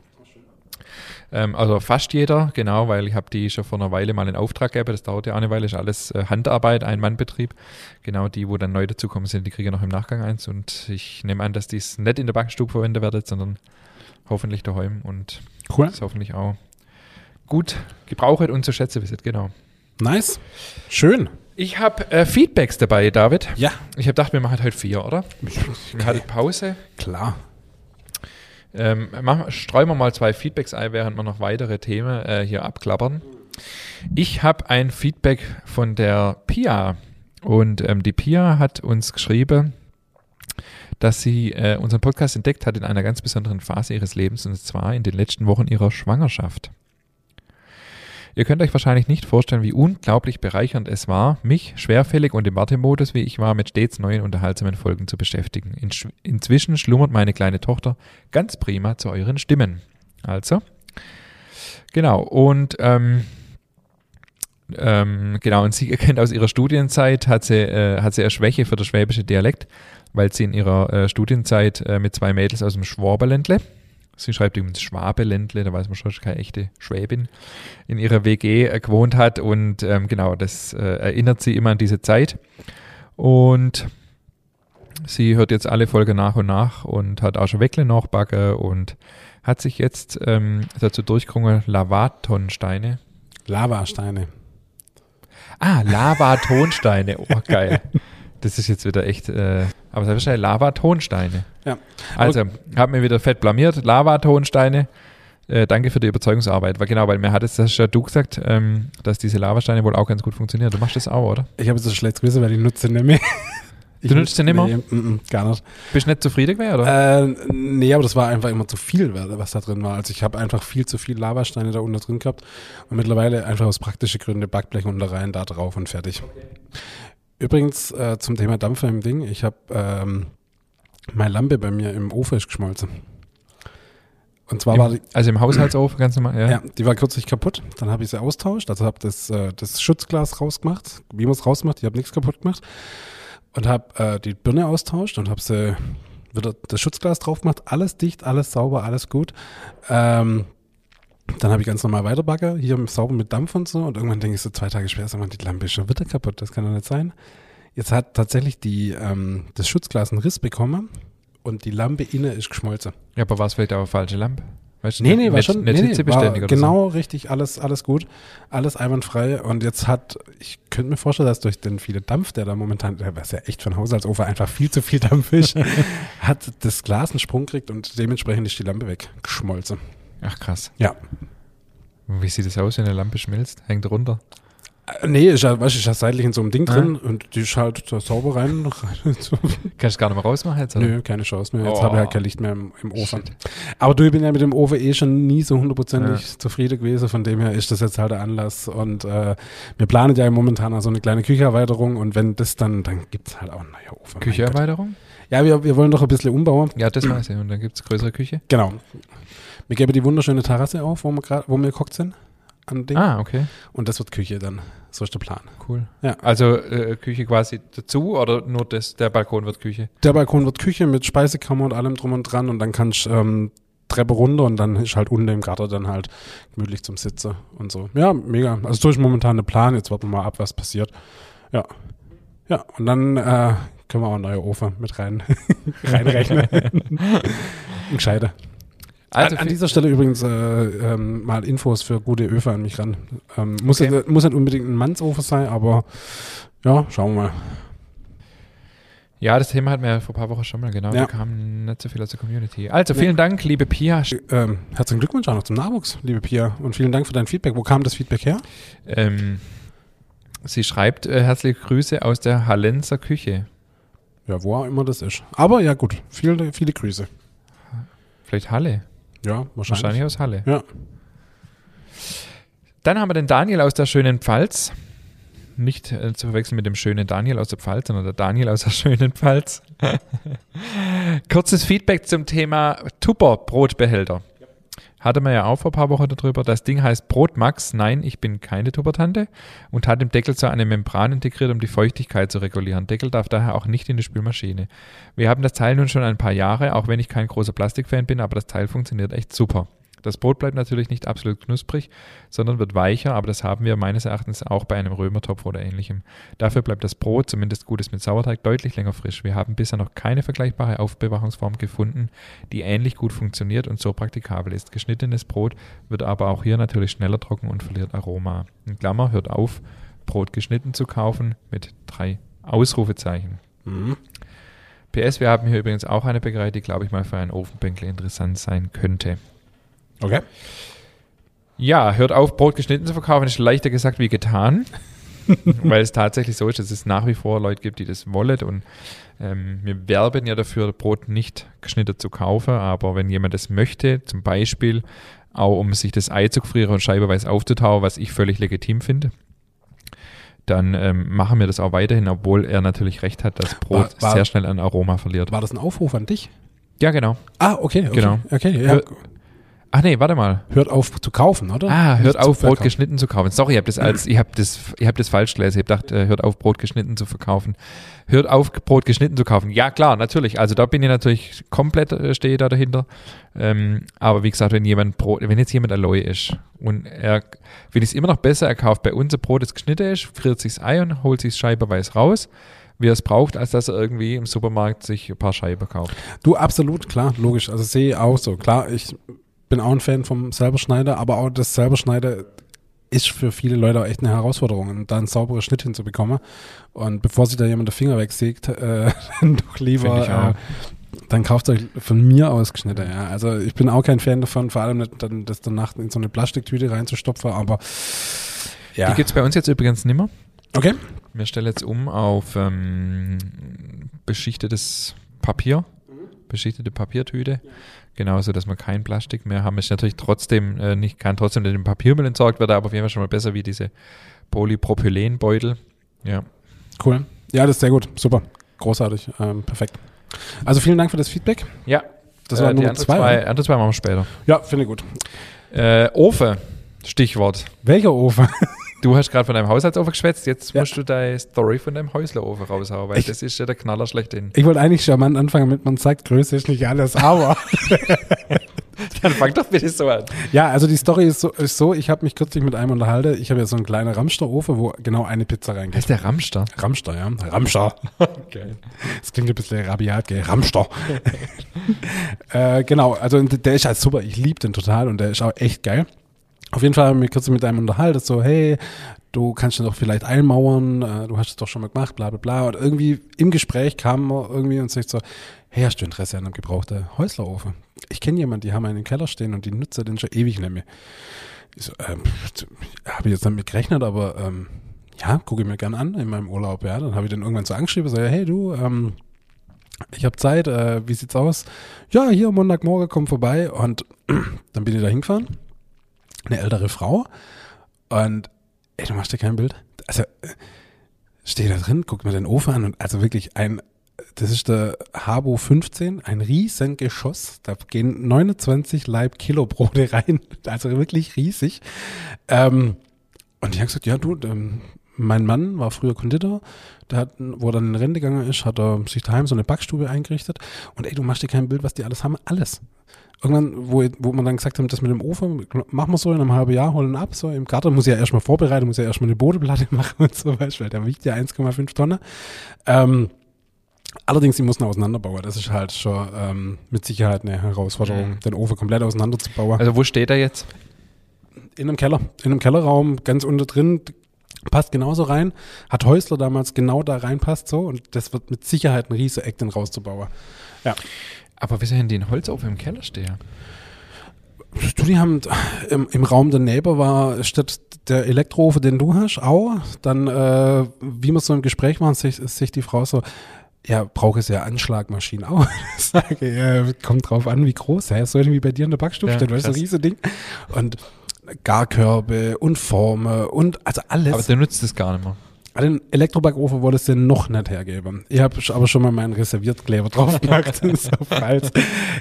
Ähm, also fast jeder, genau, weil ich habe die schon vor einer Weile mal in Auftrag gegeben. Das dauert ja auch eine Weile, ist alles äh, Handarbeit, Ein-Mann-Betrieb. Genau, die, wo dann neu dazukommen sind, die kriegen noch im Nachgang eins. Und ich nehme an, dass die es nicht in der Backstube verwendet werden, sondern hoffentlich daheim und cool. das hoffentlich auch gut gebraucht und zu schätzen wisst, genau. Nice. Schön. Ich habe äh, Feedbacks dabei, David. Ja. Ich habe gedacht, wir machen heute vier, oder? Wir hatten Pause. Klar. Ähm, machen, streuen wir mal zwei Feedbacks ein, während wir noch weitere Themen äh, hier abklappern. Ich habe ein Feedback von der Pia und ähm, die Pia hat uns geschrieben, dass sie äh, unseren Podcast entdeckt hat in einer ganz besonderen Phase ihres Lebens und zwar in den letzten Wochen ihrer Schwangerschaft. Ihr könnt euch wahrscheinlich nicht vorstellen, wie unglaublich bereichernd es war, mich, schwerfällig und im Wartemodus, wie ich war, mit stets neuen unterhaltsamen Folgen zu beschäftigen. In, inzwischen schlummert meine kleine Tochter ganz prima zu euren Stimmen. Also, genau, und ähm, ähm, genau, und sie erkennt aus ihrer Studienzeit, hat sie, äh, hat sie eine Schwäche für den schwäbische Dialekt, weil sie in ihrer äh, Studienzeit äh, mit zwei Mädels aus dem Schwaberländle, sie schreibt übrigens Schwabeländle, da weiß man schon, keine echte Schwäbin, in ihrer WG äh, gewohnt hat und ähm, genau, das äh, erinnert sie immer an diese Zeit. Und sie hört jetzt alle Folgen nach und nach und hat auch schon Weckle nachbacken und hat sich jetzt ähm, dazu durchgerungen, Lavatonsteine. Lavasteine. Ah, Lavatonsteine. Oh, geil. Das ist jetzt wieder echt, äh, aber es ist wahrscheinlich Lavatonsteine. Ja. Also, hab mir wieder fett blamiert. Lavatonsteine. Äh, danke für die Überzeugungsarbeit. Weil genau, weil mir hat es das ja du gesagt, ähm, dass diese Lavasteine wohl auch ganz gut funktionieren. Du machst das auch, oder? Ich habe jetzt ein schlechtes Gewissen, weil ich nutze nicht mehr. Du nutzt sie nicht mehr? Nee, mm, mm, gar nicht. Bist du nicht zufrieden gewesen, oder? Äh, nee, aber das war einfach immer zu viel, was da drin war. Also ich habe einfach viel zu viel Lavasteine da unten drin gehabt und mittlerweile einfach aus praktischen Gründen Backblech unter rein, da drauf und fertig. Übrigens äh, zum Thema Dampfer im Ding, ich habe ähm, meine Lampe bei mir im Ofen ist geschmolzen. Und zwar Im, war die, also im Haushaltsofen, ganz normal, ja. ja, die war kürzlich kaputt. Dann habe ich sie austauscht, also habe das, äh, das Schutzglas rausgemacht, wie man es rausmacht. Ich habe nichts kaputt gemacht und habe äh, die Birne austauscht und habe sie wieder das Schutzglas drauf gemacht. Alles dicht, alles sauber, alles gut. Ähm, dann habe ich ganz normal weiterbacke, hier sauber mit Dampf und so. Und irgendwann denke ich so zwei Tage später, sag mal, die Lampe ist schon wieder kaputt. Das kann doch nicht sein. Jetzt hat tatsächlich die, ähm, das Schutzglas einen Riss bekommen und die Lampe innen ist geschmolzen. Ja, aber war es vielleicht eine falsche Lampe? Weißt du, Nee, nee, war schon nicht nee, nee, war genau richtig, alles, alles gut, alles einwandfrei. Und jetzt hat, ich könnte mir vorstellen, dass durch den viele Dampf, der da momentan, der was ja echt von Haushaltsofen einfach viel zu viel Dampf ist, hat das Glas einen Sprung gekriegt und dementsprechend ist die Lampe weggeschmolzen. Ach krass. Ja. Und Wie sieht es aus, wenn eine Lampe schmilzt? Hängt runter? Äh, Nee, ist ja, weißt du, ist ja seitlich in so einem Ding Ah. drin und die ist halt da sauber rein. rein so. Kannst du gar nicht mehr rausmachen jetzt? Oder? Nö, keine Chance mehr. Jetzt Oh. habe ich halt kein Licht mehr im, im Ofen. Shit. Aber du, ich bin ja mit dem Ofen eh schon nie so hundertprozentig Ja. zufrieden gewesen. Von dem her ist das jetzt halt der Anlass. Und äh, wir planen ja momentan auch so eine kleine Kücheerweiterung. Und wenn das dann, dann gibt es halt auch einen neuen Ofen. Kücheerweiterung? Ja, wir, wir wollen doch ein bisschen umbauen. Ja, das weiß ich. Und dann gibt es größere Küche? Genau. Wir geben die wunderschöne Terrasse auf, wo wir gerade, wo wir gekocht sind. An Ding. Ah, okay. Und das wird Küche dann. So ist der Plan. Cool. Ja. Also äh, Küche quasi dazu oder nur das, der Balkon wird Küche? Der Balkon wird Küche mit Speisekammer und allem drum und dran. Und dann kannst du ähm, Treppe runter und dann ist halt unten im Garten dann halt gemütlich zum Sitzen und so. Ja, mega. Also durch momentan einen Plan, jetzt warten wir mal ab, was passiert. Ja. Ja, und dann äh, können wir auch einen neuen Ofen mit rein reinrechnen. Gescheiter. Also an, an, dieser Stelle übrigens äh, ähm, mal Infos für gute Öfe an mich ran. Ähm, muss, okay. nicht, muss nicht unbedingt ein Mannsofen sein, aber ja, schauen wir mal. Ja, das Thema hatten wir ja vor ein paar Wochen schon mal, genau. Ja. Da kam nicht so viel aus der Community. Also, vielen ja. Dank, liebe Pia. Ähm, herzlichen Glückwunsch auch noch zum Nachwuchs, liebe Pia. Und vielen Dank für dein Feedback. Wo kam das Feedback her? Ähm, sie schreibt äh, herzliche Grüße aus der Hallenser Küche. Ja, wo auch immer das ist. Aber ja, gut. Viele, viele Grüße. Vielleicht Halle. Ja, wahrscheinlich. Wahrscheinlich aus Halle. Ja. Dann haben wir den Daniel aus der schönen Pfalz. Nicht äh, zu verwechseln mit dem schönen Daniel aus der Pfalz, sondern der Daniel aus der schönen Pfalz. Kurzes Feedback zum Thema Tupper-Brotbehälter. Hatte man ja auch vor ein paar Wochen darüber. Das Ding heißt Brotmax. Nein, ich bin keine Tuppertante. Und hat im Deckel so eine Membran integriert, um die Feuchtigkeit zu regulieren. Deckel darf daher auch nicht in die Spülmaschine. Wir haben das Teil nun schon ein paar Jahre, auch wenn ich kein großer Plastikfan bin, aber das Teil funktioniert echt super. Das Brot bleibt natürlich nicht absolut knusprig, sondern wird weicher, aber das haben wir meines Erachtens auch bei einem Römertopf oder ähnlichem. Dafür bleibt das Brot, zumindest gutes mit Sauerteig, deutlich länger frisch. Wir haben bisher noch keine vergleichbare Aufbewahrungsform gefunden, die ähnlich gut funktioniert und so praktikabel ist. Geschnittenes Brot wird aber auch hier natürlich schneller trocken und verliert Aroma. In Klammer hört auf, Brot geschnitten zu kaufen mit drei Ausrufezeichen. Mhm. PS, wir haben hier übrigens auch eine Bäckerei, die, glaube ich, mal für einen Ofenbänkle interessant sein könnte. Okay. Ja, hört auf, Brot geschnitten zu verkaufen, ist leichter gesagt wie getan. weil es tatsächlich so ist, dass es nach wie vor Leute gibt, die das wollen. Und ähm, wir werben ja dafür, Brot nicht geschnitten zu kaufen. Aber wenn jemand das möchte, zum Beispiel auch um sich das Ei zu gefrieren und scheibeweise aufzutauen, was ich völlig legitim finde, dann ähm, machen wir das auch weiterhin, obwohl er natürlich recht hat, dass Brot war, war, sehr schnell an Aroma verliert. War das ein Aufruf an dich? Ja, genau. Ah, okay. okay. Genau. Okay, ja. Ach nee, warte mal. Hört auf zu kaufen, oder? Ah, hört Nicht auf, Brot geschnitten zu kaufen. Sorry, ich habe das als, ich habe das, ich habe das falsch gelesen. Ich habe gedacht, äh, hört auf, Brot geschnitten zu verkaufen. Hört auf, Brot geschnitten zu kaufen. Ja, klar, natürlich. Also da bin ich natürlich komplett, äh, stehe da dahinter. Ähm, aber wie gesagt, wenn jemand Brot, wenn jetzt jemand Aloy ist und er, ich es immer noch besser, er kauft bei uns ein Brot, das geschnitten ist, friert sich das Ei und holt sich scheibeweise raus wie er es braucht, als dass er irgendwie im Supermarkt sich ein paar Scheiben kauft. Du, absolut, klar, logisch. Also sehe ich auch so. Klar, ich bin auch ein Fan vom Selberschneider, aber auch das Selberschneider ist für viele Leute auch echt eine Herausforderung, da einen sauberen Schnitt hinzubekommen. Und bevor sich da jemand den Finger wegsägt, äh, doch lieber, äh, dann kauft euch von mir aus geschnitten. Ja. Also ich bin auch kein Fan davon, vor allem nicht dann, das danach in so eine Plastiktüte reinzustopfen, aber ja. Die gibt es bei uns jetzt übrigens nimmer. Okay. Wir stellen jetzt um auf ähm, beschichtetes Papier, beschichtete Papiertüte. Ja Genauso, dass wir kein Plastik mehr haben. Ist natürlich trotzdem äh, nicht, kann trotzdem nicht im Papiermüll entsorgt werden, aber auf jeden Fall schon mal besser wie diese Polypropylenbeutel. Ja. Cool. Ja, das ist sehr gut. Super. Großartig. Ähm, perfekt. Also vielen Dank für das Feedback. Ja. Das war äh, Nummer zwei. zwei andere zwei machen wir später. Ja, finde ich gut. Äh, Ofen. Stichwort. Welcher Ofen? Du hast gerade von deinem Haushaltsofen geschwätzt, jetzt ja. musst du deine Story von deinem Häuslerofen raushauen, weil ich, das ist ja der Knaller schlechthin. Ich wollte eigentlich charmant anfangen mit, man sagt, Größe ist nicht alles, aber. Dann fang doch bitte so an. Ja, also die Story ist so, ist so ich habe mich kürzlich mit einem unterhalten. Ich habe ja so einen kleinen Ramster-Ofen, wo genau eine Pizza reingeht. Heißt der Ramster? Ramster, ja. Ramster. Okay. Das klingt ein bisschen rabiat, gell? Ramster. äh, genau, also der ist halt super. Ich liebe den total und der ist auch echt geil. Auf jeden Fall haben wir kürzlich mit einem unterhalten, so, hey, du kannst ja doch vielleicht einmauern, äh, du hast es doch schon mal gemacht, bla bla bla. Und irgendwie im Gespräch kam irgendwie und sagt so, hey, hast du Interesse an einem gebrauchten Häuslerofen? Ich kenne jemanden, die haben einen im Keller stehen und die nutzt den schon ewig nicht. Ich so, ähm, habe ich jetzt damit gerechnet, aber ähm, ja, gucke ich mir gern an in meinem Urlaub. Ja, dann habe ich den irgendwann so angeschrieben, so, hey du, ähm, ich habe Zeit, äh, wie sieht's aus? Ja, hier Montagmorgen, komm vorbei und dann bin ich da hingefahren eine ältere Frau. Und ey, du machst dir kein Bild. Also, stehe da drin, guck mir den Ofen an und also wirklich ein, das ist der Habo 15, ein riesen Geschoss. Da gehen 29 Leib Kilo Brote rein. Also wirklich riesig. Ähm, und ich habe gesagt, ja du, ähm, mein Mann war früher Konditor, der hat, wo er dann in Rente gegangen ist, hat er sich daheim so eine Backstube eingerichtet. Und ey, du machst dir kein Bild, was die alles haben. Alles. Irgendwann, wo, wo man dann gesagt haben, das mit dem Ofen, machen wir so in einem halben Jahr, holen ab. So im Garten muss ich ja erstmal vorbereiten, muss ja erstmal eine Bodenplatte machen und so, weißt du, weil der wiegt ja 1,5 Tonnen. Ähm, Allerdings, sie mussten auseinanderbauen. Das ist halt schon ähm, mit Sicherheit eine Herausforderung, mhm. den Ofen komplett auseinanderzubauen. Also wo steht er jetzt? In einem Keller, in einem Kellerraum, ganz unter drin, passt genauso rein. Hat Häusler damals genau da reinpasst so und das wird mit Sicherheit ein riese Eck, den rauszubauen. Ja. Aber wieso haben die einen Holzofen im Keller stehen? Du, die haben im, im Raum daneben war statt der Elektroofen, den du hast, auch. Dann, äh, wie wir so im Gespräch waren, sich, sich die Frau so, ja, brauche es ja Anschlagmaschinen auch. Ich sage, ja, kommt drauf an, wie groß. Ja, soll wie bei dir in der Backstube ja, stehen, weißt du, so ein Ding. Und Garkörbe und Formen und also alles. Aber der nutzt es gar nicht mehr. Den Elektrobackofen wollte es denn noch nicht hergeben. Ich habe aber schon mal meinen Reserviertkleber drauf gemacht. so falls.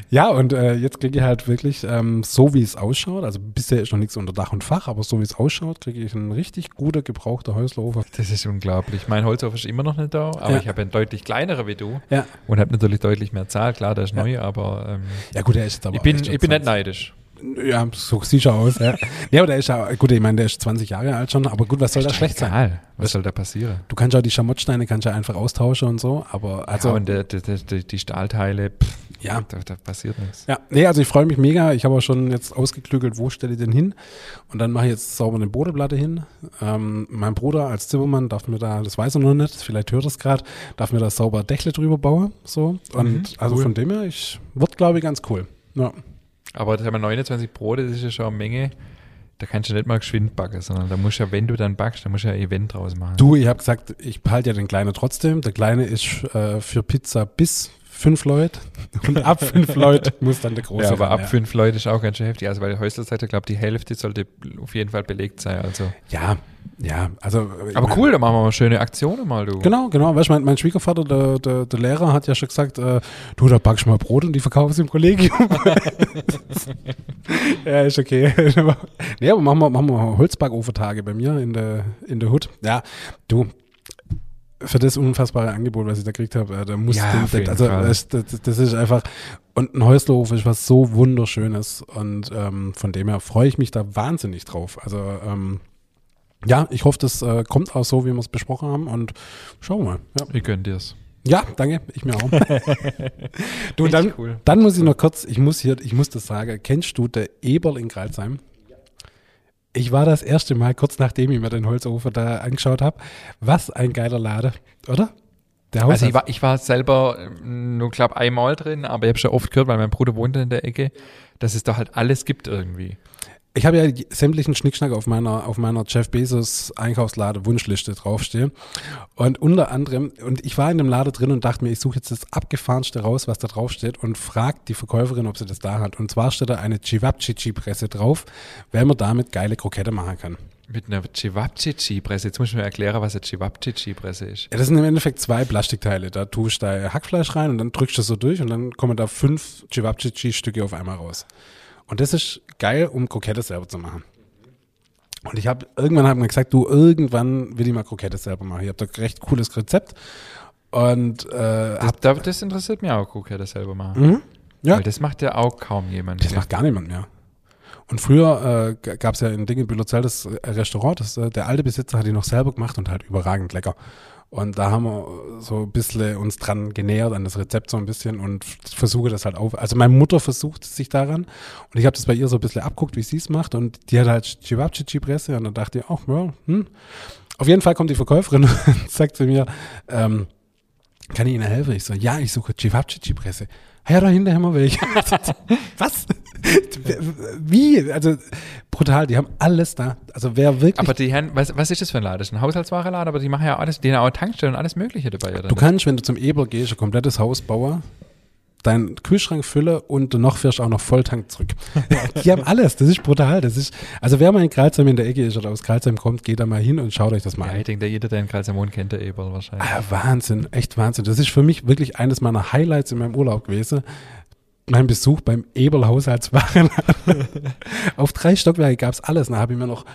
Ja, und äh, jetzt kriege ich halt wirklich, ähm, so wie es ausschaut, also bisher ist noch nichts unter Dach und Fach, aber so wie es ausschaut, kriege ich einen richtig guter gebrauchter Häuslerofen. Das ist unglaublich. Mein Holzofen ist immer noch nicht da, aber ja. ich habe einen deutlich kleineren wie du ja. und habe natürlich deutlich mehr Zahl. Klar, der ist ja. neu, aber ähm, ja gut, der ist aber ich bin, ich bin nicht neidisch. Ja, so sieht schon aus. Ja. ja, aber der ist ja, gut, ich meine, der ist 20 Jahre alt schon, aber gut, was soll da schlecht egal. sein? Was soll da passieren? Du kannst ja die Schamottsteine kannst ja einfach austauschen und so, aber also. Ja, und der, der, der, die Stahlteile, pff, ja. Da, da, passiert nichts. Ja, nee, also ich freue mich mega. Ich habe auch schon jetzt ausgeklügelt, wo stelle ich den hin. Und dann mache ich jetzt sauber eine Bodenplatte hin. Ähm, mein Bruder als Zimmermann darf mir da, das weiß er noch nicht, vielleicht hört er es gerade, darf mir da sauber Dächle drüber bauen. So. Und mhm, also von dem her, ich wird, glaube ich, ganz cool. Ja. Aber das haben wir 29 Brote, das ist ja schon eine Menge. Da kannst du nicht mal geschwind backen, sondern da musst du ja, wenn du dann backst, da musst du ja ein Event draus machen. Du, ich habe gesagt, ich behalte ja den Kleinen trotzdem. Der Kleine ist äh, für Pizza bis fünf Leute und ab fünf Leute muss dann der große. Ja, aber ran, ab ja. fünf Leute ist auch ganz schön heftig. Also, weil die Häuslerseite, glaube die Hälfte sollte auf jeden Fall belegt sein. Also. Ja, ja, also. Aber cool, da machen wir mal schöne Aktionen mal, du. Genau, genau. Weißt du, mein, mein Schwiegervater, der, der, der, Lehrer, hat ja schon gesagt, äh, du, da backst du mal Brot und die verkaufen sie im Kollegium. ja, ist okay. nee, aber machen wir, machen wir Holzbackofentage bei mir in der, in der Hut. Ja, du, für das unfassbare Angebot, was ich da gekriegt habe, äh, da muss ja, den, also das, das, das, ist einfach und ein Häuslerhof ist was so wunderschönes und ähm, von dem her freue ich mich da wahnsinnig drauf. Also ähm, ja, ich hoffe, das äh, kommt auch so, wie wir es besprochen haben und schauen wir mal. Ja. Ich dir es. Ja, danke, ich mir auch. du, dann, cool. dann muss ich noch kurz, ich muss hier, ich muss das sagen, kennst du der Eberl in Kreilsheim? Ich war das erste Mal, kurz nachdem ich mir den Holzofen da angeschaut habe. Was ein geiler Lade, oder? Der also ich war, ich war selber ähm, nur, glaube einmal drin, aber ich habe schon oft gehört, weil mein Bruder wohnt in der Ecke, dass es da halt alles gibt irgendwie. Ich habe ja sämtlichen Schnickschnack auf meiner, auf meiner Jeff Bezos Einkaufslade Wunschliste draufstehen. Und unter anderem, und ich war in dem Lade drin und dachte mir, ich suche jetzt das abgefahrenste raus, was da draufsteht und frage die Verkäuferin, ob sie das da hat. Und zwar steht da eine Cevapcici-Presse drauf, weil man damit geile Krokette machen kann. Mit einer Cevapcici-Presse. Jetzt muss ich mir erklären, was eine Cevapcici-Presse ist. Ja, das sind im Endeffekt zwei Plastikteile. Da tust du da Hackfleisch rein und dann drückst du das so durch und dann kommen da fünf Cevapcici-Stücke auf einmal raus. Und das ist geil, um Krokette selber zu machen. Und ich habe irgendwann hab mir gesagt, du, irgendwann will ich mal Krokette selber machen. Ich habe da ein recht cooles Rezept. Und äh, das, hab, das interessiert mich auch, Krokette selber machen. Mhm. Ja. Weil das macht ja auch kaum jemand. Das macht gar niemand mehr. Und früher äh, gab es ja in Dingenbühler das Restaurant, das, äh, der alte Besitzer hat die noch selber gemacht und halt überragend lecker. Und da haben wir so ein bisschen uns dran genähert an das Rezept so ein bisschen und versuche das halt auf. Also meine Mutter versucht sich daran und ich habe das bei ihr so ein bisschen abguckt, wie sie es macht und die hat halt Chivapchichi-Presse und dann dachte ich, ach, ja, hm. Auf jeden Fall kommt die Verkäuferin und sagt zu mir, ähm, kann ich Ihnen helfen? Ich so, ja, ich suche Chivapchichi-Presse. Ja, da hinten haben wir welche. Was? Wie? Also brutal, die haben alles da. Also wer wirklich. Aber die Herren, was, was ist das für ein Laden? Das ist ein Haushaltswarenladen, aber die machen ja alles, die haben auch Tankstellen und alles Mögliche dabei. Oder? Du kannst, wenn du zum Eber gehst, ein komplettes Haus bauen, deinen Kühlschrank fülle und noch fährst auch noch Volltank zurück. die haben alles, das ist brutal. Das ist, also wer mal in Kreuzheim in der Ecke ist oder aus Kreuzheim kommt, geht da mal hin und schaut euch das mal ja, an. Ich denke, jeder, der in Kreuzheim wohnt, kennt der Eberl wahrscheinlich. Ah, Wahnsinn, echt Wahnsinn. Das ist für mich wirklich eines meiner Highlights in meinem Urlaub gewesen mein Besuch beim Eberl Haushaltswarenladen. Auf drei Stockwerke gab es alles. Da habe ich mir noch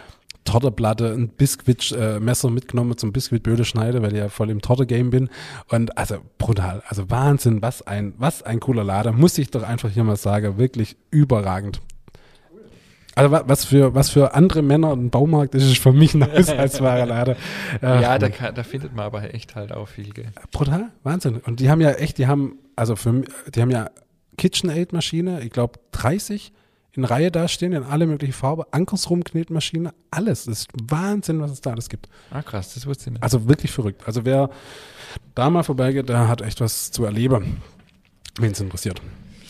Torteplatte, ein Biskuit-Messer äh, mitgenommen zum Biskuitböde schneide, weil ich ja voll im Torte-Game bin. Und also brutal, also Wahnsinn, was ein, was ein cooler Lader, muss ich doch einfach hier mal sagen, wirklich überragend. Also was für, was für andere Männer ein Baumarkt ist, ist für mich ein Haushaltswarenlader. Äh, ja, da, kann, da, findet man aber echt halt auch viel. Gell? Brutal, Wahnsinn. Und die haben ja echt, die haben, also für die haben ja KitchenAid-Maschine, ich glaube 30 in Reihe dastehen, in alle möglichen Farben, Ankersrum-Knetmaschine, alles. Das ist Wahnsinn, was es da alles gibt. Ah, krass, das wusste ich nicht. Also wirklich verrückt. Also wer da mal vorbeigeht, der hat echt was zu erleben, wen es interessiert.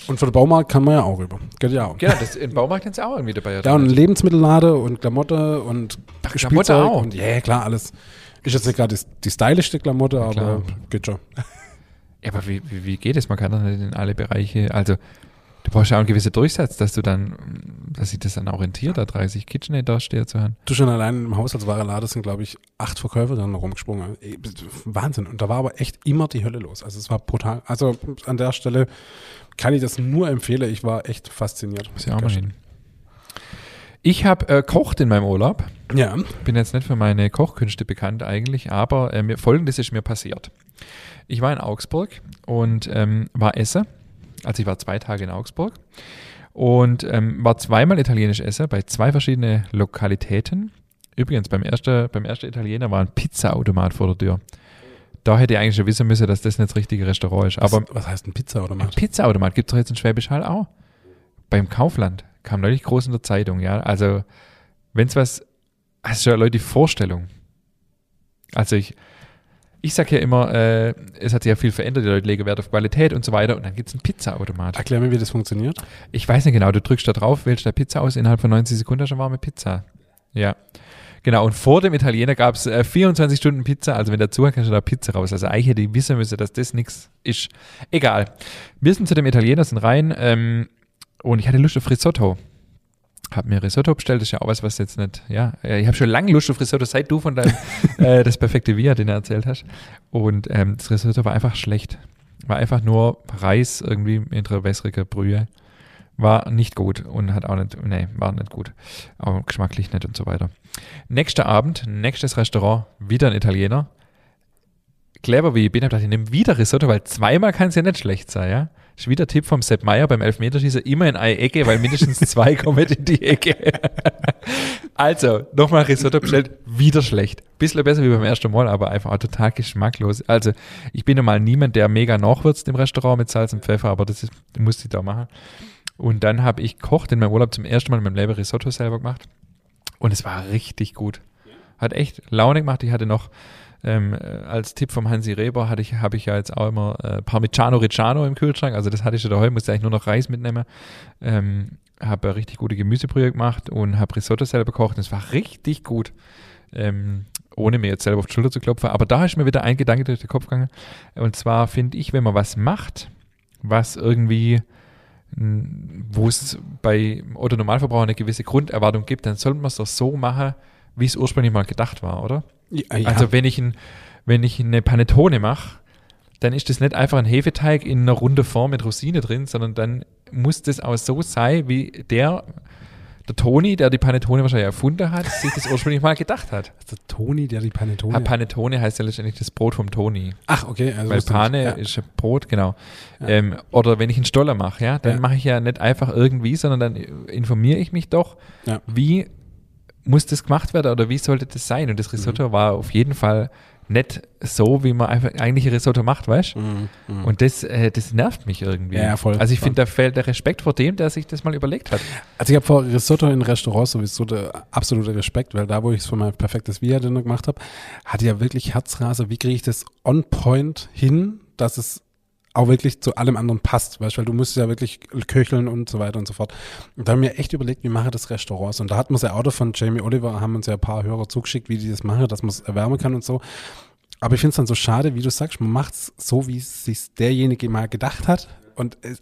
Und für den Baumarkt kann man ja auch rüber. Geht ja auch. Genau, das, im Baumarkt ist ja auch irgendwie dabei. Ja, und Lebensmittellade und Klamotte und Ach, Klamotte auch. Und ja, klar, alles. Ist jetzt nicht gerade die, die stylischste Klamotte, aber geht schon. Ja, aber wie, wie, wie geht es? Man kann doch nicht in alle Bereiche, also Du brauchst ja auch einen gewissen Durchsatz, dass du dann, dass sich das dann auch rentiert, da 30 KitchenAid da stehen zu haben. Du schon allein im Haushaltswarenladen sind, glaube ich, acht Verkäufer dann rumgesprungen. Wahnsinn. Und da war aber echt immer die Hölle los. Also es war brutal. Also an der Stelle kann ich das nur empfehlen. Ich war echt fasziniert. Muss ja auch mal hin. Ich habe äh, kocht in meinem Urlaub. Ja. Bin jetzt nicht für meine Kochkünste bekannt eigentlich, aber äh, mir, folgendes ist mir passiert. Ich war in Augsburg und ähm, war essen also ich war zwei Tage in Augsburg und ähm, war zweimal italienisch essen bei zwei verschiedenen Lokalitäten. Übrigens, beim ersten, beim ersten Italiener war ein Pizzaautomat vor der Tür. Da hätte ich eigentlich schon wissen müssen, dass das nicht das richtige Restaurant ist. Aber was, was heißt ein Pizzaautomat? Ein Pizzaautomat gibt es doch jetzt in Schwäbisch Hall auch. Beim Kaufland kam neulich groß in der Zeitung, ja. Also, wenn es was, also Leute, die Vorstellung. Also ich, ich sage ja immer, äh, es hat sich ja viel verändert, die Leute legen Wert auf Qualität und so weiter und dann gibt es einen Pizza-Automat. Erklär mir, wie das funktioniert. Ich weiß nicht genau, du drückst da drauf, wählst da Pizza aus, innerhalb von 90 Sekunden schon warme Pizza. Ja. Genau, und vor dem Italiener gab es äh, 24 Stunden Pizza, also wenn dazu kannst du da Pizza raus. Also eigentlich hätte ich wissen müssen, dass das nichts ist. Egal. Wir sind zu dem Italiener, sind rein ähm, und ich hatte Lust auf Risotto habe mir Risotto bestellt, das ist ja auch was, was jetzt nicht, ja, äh, ich habe schon lange Lust auf Risotto, seit du von deinem äh, das perfekte Via, den du erzählt hast. Und ähm, das Risotto war einfach schlecht. War einfach nur Reis irgendwie in einer wässrigen Brühe. War nicht gut und hat auch nicht, nee, war nicht gut. Aber geschmacklich nicht und so weiter. Nächster Abend, nächstes Restaurant, wieder ein Italiener. Clever wie ich bin, habe ich nehme wieder Risotto, weil zweimal kann es ja nicht schlecht sein, ja. Ist wieder Tipp vom Sepp Meier beim Elfmeterschießen, immer in eine Ecke, weil mindestens zwei kommen in die Ecke. also, nochmal Risotto bestellt, wieder schlecht. Bisschen besser wie beim ersten Mal, aber einfach auch total geschmacklos. Also, ich bin normal niemand, der mega nachwürzt im Restaurant mit Salz und Pfeffer, aber das ist, musste ich da machen. Und dann habe ich kocht in meinem Urlaub zum ersten Mal in meinem Leben Risotto selber gemacht. Und es war richtig gut. Hat echt Laune gemacht. Ich hatte noch ähm, äh, als Tipp vom Hansi Reber hatte ich, habe ich ja jetzt auch immer äh, Parmigiano Reggiano im Kühlschrank. Also das hatte ich schon daheim, musste eigentlich nur noch Reis mitnehmen. Ähm, habe richtig gute Gemüsebrühe gemacht und habe Risotto selber gekocht. Das war richtig gut. Ähm, ohne mir jetzt selber auf die Schulter zu klopfen. Aber da ist mir wieder ein Gedanke durch den Kopf gegangen. Und zwar finde ich, wenn man was macht, was irgendwie wo es bei Otto Normalverbraucher eine gewisse Grunderwartung gibt, dann sollte man es doch so machen, wie es ursprünglich mal gedacht war, oder? Ja, ja. Also wenn ich, ein, wenn ich eine Panettone mache, dann ist das nicht einfach ein Hefeteig in einer runde Form mit Rosine drin, sondern dann muss das auch so sein, wie der, der Toni, der die Panettone wahrscheinlich erfunden hat, sich das ursprünglich mal gedacht hat. Also der Toni, der die Panettone. Ja, Panettone heißt ja letztendlich das Brot vom Toni. Ach, okay. Also Weil Pane ja. ist ein Brot, genau. Ja. Ähm, oder wenn ich einen Stoller mache, ja, dann mache ich ja nicht einfach irgendwie, sondern dann informiere ich mich doch, wie muss das gemacht werden oder wie sollte das sein? Und das Risotto mhm. war auf jeden Fall nicht so, wie man einfach eigentlich ein Risotto macht, weißt du? Mhm, mhm. Und das, äh, das nervt mich irgendwie. Ja, voll. Also ich finde, da fällt der Respekt vor dem, der sich das mal überlegt hat. Also ich habe vor Risotto in Restaurants sowieso der absolute Respekt, weil da, wo ich es für mein perfektes Via-Dinner gemacht habe, hatte ja wirklich Herzrase. Wie kriege ich das on point hin, dass es auch wirklich zu allem anderen passt, weißt, weil du musst ja wirklich köcheln und so weiter und so fort. Und da haben wir echt überlegt, wie mache das Restaurants. Und da hat man ja Auto von Jamie Oliver, haben uns ja ein paar Hörer zugeschickt, wie die das machen, dass man es erwärmen kann und so. Aber ich finde es dann so schade, wie du sagst, man macht es so, wie es sich derjenige mal gedacht hat. Und äh,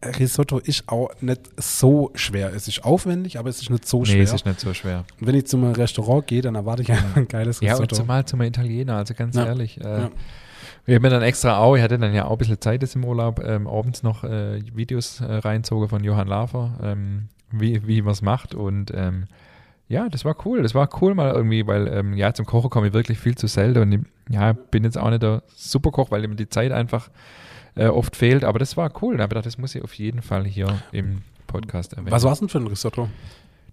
äh, Risotto ist auch nicht so schwer. Es ist aufwendig, aber es ist nicht so schwer. Nee, es ist nicht so schwer. Und wenn ich zum Restaurant gehe, dann erwarte ich einfach ein geiles Risotto. Ja, und zumal zum Italiener, also ganz ja. ehrlich. Äh, ja. Ich habe mir dann extra auch, ich hatte dann ja auch ein bisschen Zeit jetzt im Urlaub, ähm, abends noch äh, Videos äh, reinzogen von Johann Lafer, ähm, wie, wie man es macht und ähm, ja, das war cool. Das war cool mal irgendwie, weil ähm, ja, zum Kochen komme ich wirklich viel zu selten und ja, bin jetzt auch nicht der Superkoch, weil ihm die Zeit einfach äh, oft fehlt. Aber das war cool. Da habe ich gedacht, das muss ich auf jeden Fall hier im Podcast erwähnen. Was war es denn für ein Risotto?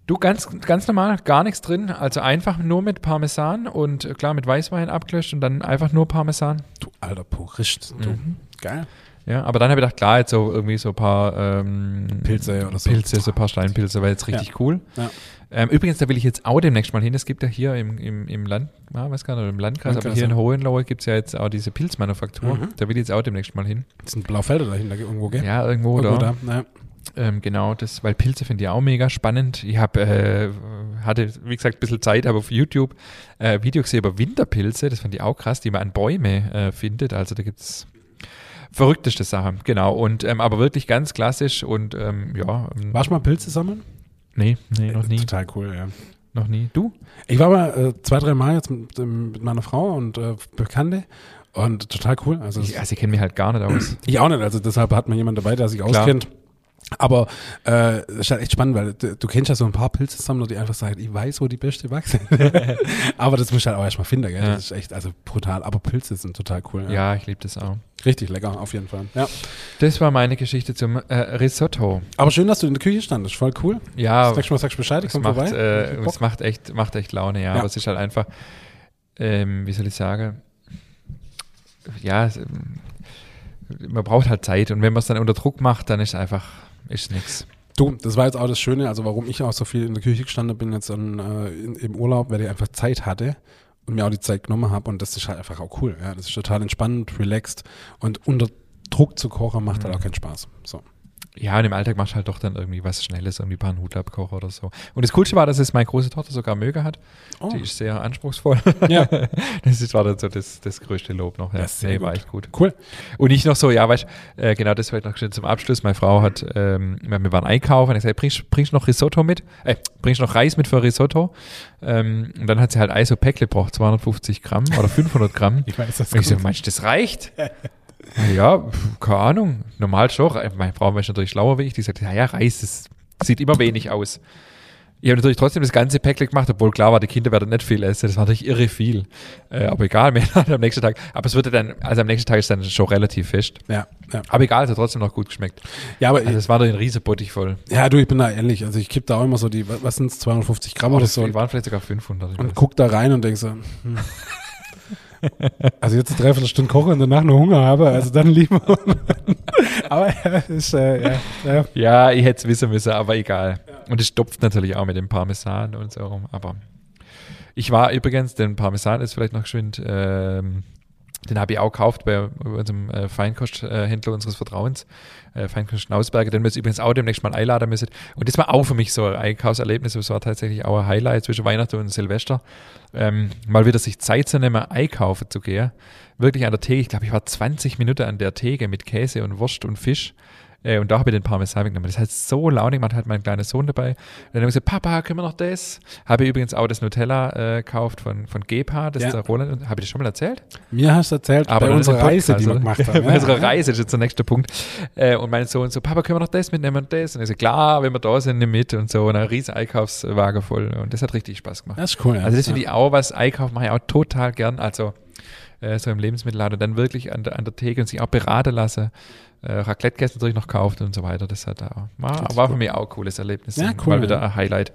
Du, ganz, ganz normal, gar nichts drin. Also einfach nur mit Parmesan und äh, klar mit Weißwein abgelöscht und dann einfach nur Parmesan. Du alter Purist. Du. Mhm. Geil. Ja, aber dann habe ich gedacht, klar, jetzt so irgendwie so ein paar ähm, Pilze oder so. Pilze, so ein paar Steinpilze, war jetzt richtig ja. cool. Ja. Ähm, übrigens, da will ich jetzt auch demnächst mal hin. Es gibt ja hier im, im, im Land, ah, weiß gar nicht, im Landkreis, Landkreis aber hier ja. in Hohenlohe gibt es ja jetzt auch diese Pilzmanufaktur. Mhm. Da will ich jetzt auch demnächst mal hin. Das sind Blaufelder dahinter irgendwo, gell? Ja, irgendwo, irgendwo da. da. Ja. Ähm, genau, das, weil Pilze finde ich auch mega spannend. Ich habe, äh, hatte, wie gesagt, ein bisschen Zeit, habe auf YouTube äh, Video gesehen über Winterpilze, das fand ich auch krass, die man an Bäume äh, findet. Also da gibt es verrückteste Sachen, genau. Und ähm, aber wirklich ganz klassisch und ähm, ja. Ähm, Warst du mal Pilze sammeln? Nee, nee, noch nie. Total cool, ja. Noch nie. Du? Ich war mal äh, zwei, drei Mal jetzt mit, mit meiner Frau und äh, Bekannte und total cool. Also, ich, also ich kenne mich halt gar nicht aus. Ich auch nicht, also deshalb hat man jemand dabei, der sich Klar. auskennt. Aber äh, das ist halt echt spannend, weil du, du kennst ja so ein paar Pilzesammler, die einfach sagen, ich weiß, wo die beste wachsen. aber das musst du halt auch erstmal finden, gell? Ja. Das ist echt, also brutal. Aber Pilze sind total cool. Ja, ja ich liebe das auch. Richtig lecker, auf jeden Fall. Ja. Das war meine Geschichte zum äh, Risotto. Aber schön, dass du in der Küche standest, voll cool. Ja. Das nächste Mal sagst du Bescheid, ich komm macht, vorbei. Äh, es macht echt, macht echt Laune, ja. ja. Aber es ist halt einfach, ähm, wie soll ich sagen, ja, es, man braucht halt Zeit und wenn man es dann unter Druck macht, dann ist es einfach ist nichts. Du, das war jetzt auch das Schöne, also warum ich auch so viel in der Küche gestanden bin jetzt an, äh, in, im Urlaub, weil ich einfach Zeit hatte und mir auch die Zeit genommen habe und das ist halt einfach auch cool. Ja, das ist total entspannend, relaxed und unter Druck zu kochen macht halt mhm. halt auch keinen Spaß. So. Ja, und im Alltag machst du halt doch dann irgendwie was Schnelles, irgendwie ein paar Nudelabkocher oder so. Und das Coolste war, dass es meine große Tochter sogar möge hat. Oh. Die ist sehr anspruchsvoll. Ja. das war dann so das, das größte Lob noch. Ja, das nee, war echt gut. Cool. Und ich noch so, ja, weißt äh, genau das vielleicht noch schön zum Abschluss. Meine Frau hat, ähm, wir waren einkaufen und ich gesagt, bringst, bringst noch Risotto mit? Äh, bringst noch Reis mit für Risotto? Ähm, und dann hat sie halt Eis so Päckle gebraucht, 250 Gramm oder 500 Gramm. ich weiß, das Und ich so, meinst du, das reicht? Ja, keine Ahnung. Normal schon. Meine Frau war natürlich schlauer wie ich. Die sagt, ja, ja, Reis, das sieht immer wenig aus. Ich habe natürlich trotzdem das ganze Päckle gemacht, obwohl klar war, die Kinder werden nicht viel essen. Das war natürlich irre viel. Äh, aber egal, mehr am nächsten Tag. Aber es wurde dann, also am nächsten Tag ist dann schon relativ fest. Ja, ja. Aber egal, es hat trotzdem noch gut geschmeckt. Ja, aber. Also es war doch ein riesen Bottich voll. Ja, du, ich bin da ähnlich. Also ich kipp da auch immer so die, was sind es, 250 Gramm oh, oder so. Die waren vielleicht sogar 500. Und guck da rein und denk so, hm. Also jetzt eine Dreiviertelstunde kochen und danach nur Hunger habe, also dann lieber. aber ja, ist, äh, ja, ja. ja, ich hätte es wissen müssen, aber egal. Und es stopft natürlich auch mit dem Parmesan und so. Aber ich war übrigens, den Parmesan ist vielleicht noch geschwind, ähm, den habe ich auch gekauft bei unserem äh, Feinkosthändler unseres Vertrauens, äh, Feinkost Schnausberger, den wir jetzt übrigens auch demnächst mal einladen müssen. Und das war auch für mich so ein Einkaufserlebnis. Das war tatsächlich auch ein Highlight zwischen Weihnachten und Silvester. Ähm, mal wieder sich Zeit zu nehmen, einkaufen zu gehen. Wirklich an der Theke. Ich glaube, ich war 20 Minuten an der Theke mit Käse und Wurst und Fisch. Äh, und da habe ich den Parmesan genommen. Das hat so launig gemacht, hat mein kleiner Sohn dabei. Und dann habe ich gesagt, Papa, können wir noch das? Habe ich übrigens auch das Nutella äh, gekauft von, von Gepa, das ja. der Roland. Habe ich das schon mal erzählt? Mir hast du erzählt, aber bei unserer Reise, die wir gemacht haben. bei unserer Reise, das ist jetzt der nächste Punkt. Äh, und mein Sohn so, Papa, können wir noch das mitnehmen und das? Und ich so, klar, wenn wir da sind, nimm mit und so. Und ein riesen Einkaufswagen voll. Und das hat richtig Spaß gemacht. Das ist cool. Ja. Also das finde ich auch was, Einkauf mache ich auch total gern. Also äh, so im Lebensmittelladen, dann wirklich an der, an der Theke und sich auch beraten lassen. Äh, Raclette natürlich noch kauft und so weiter. Das hat auch, war, war für mich auch ein cooles Erlebnis. Ja, cool. Mal wieder ein Highlight.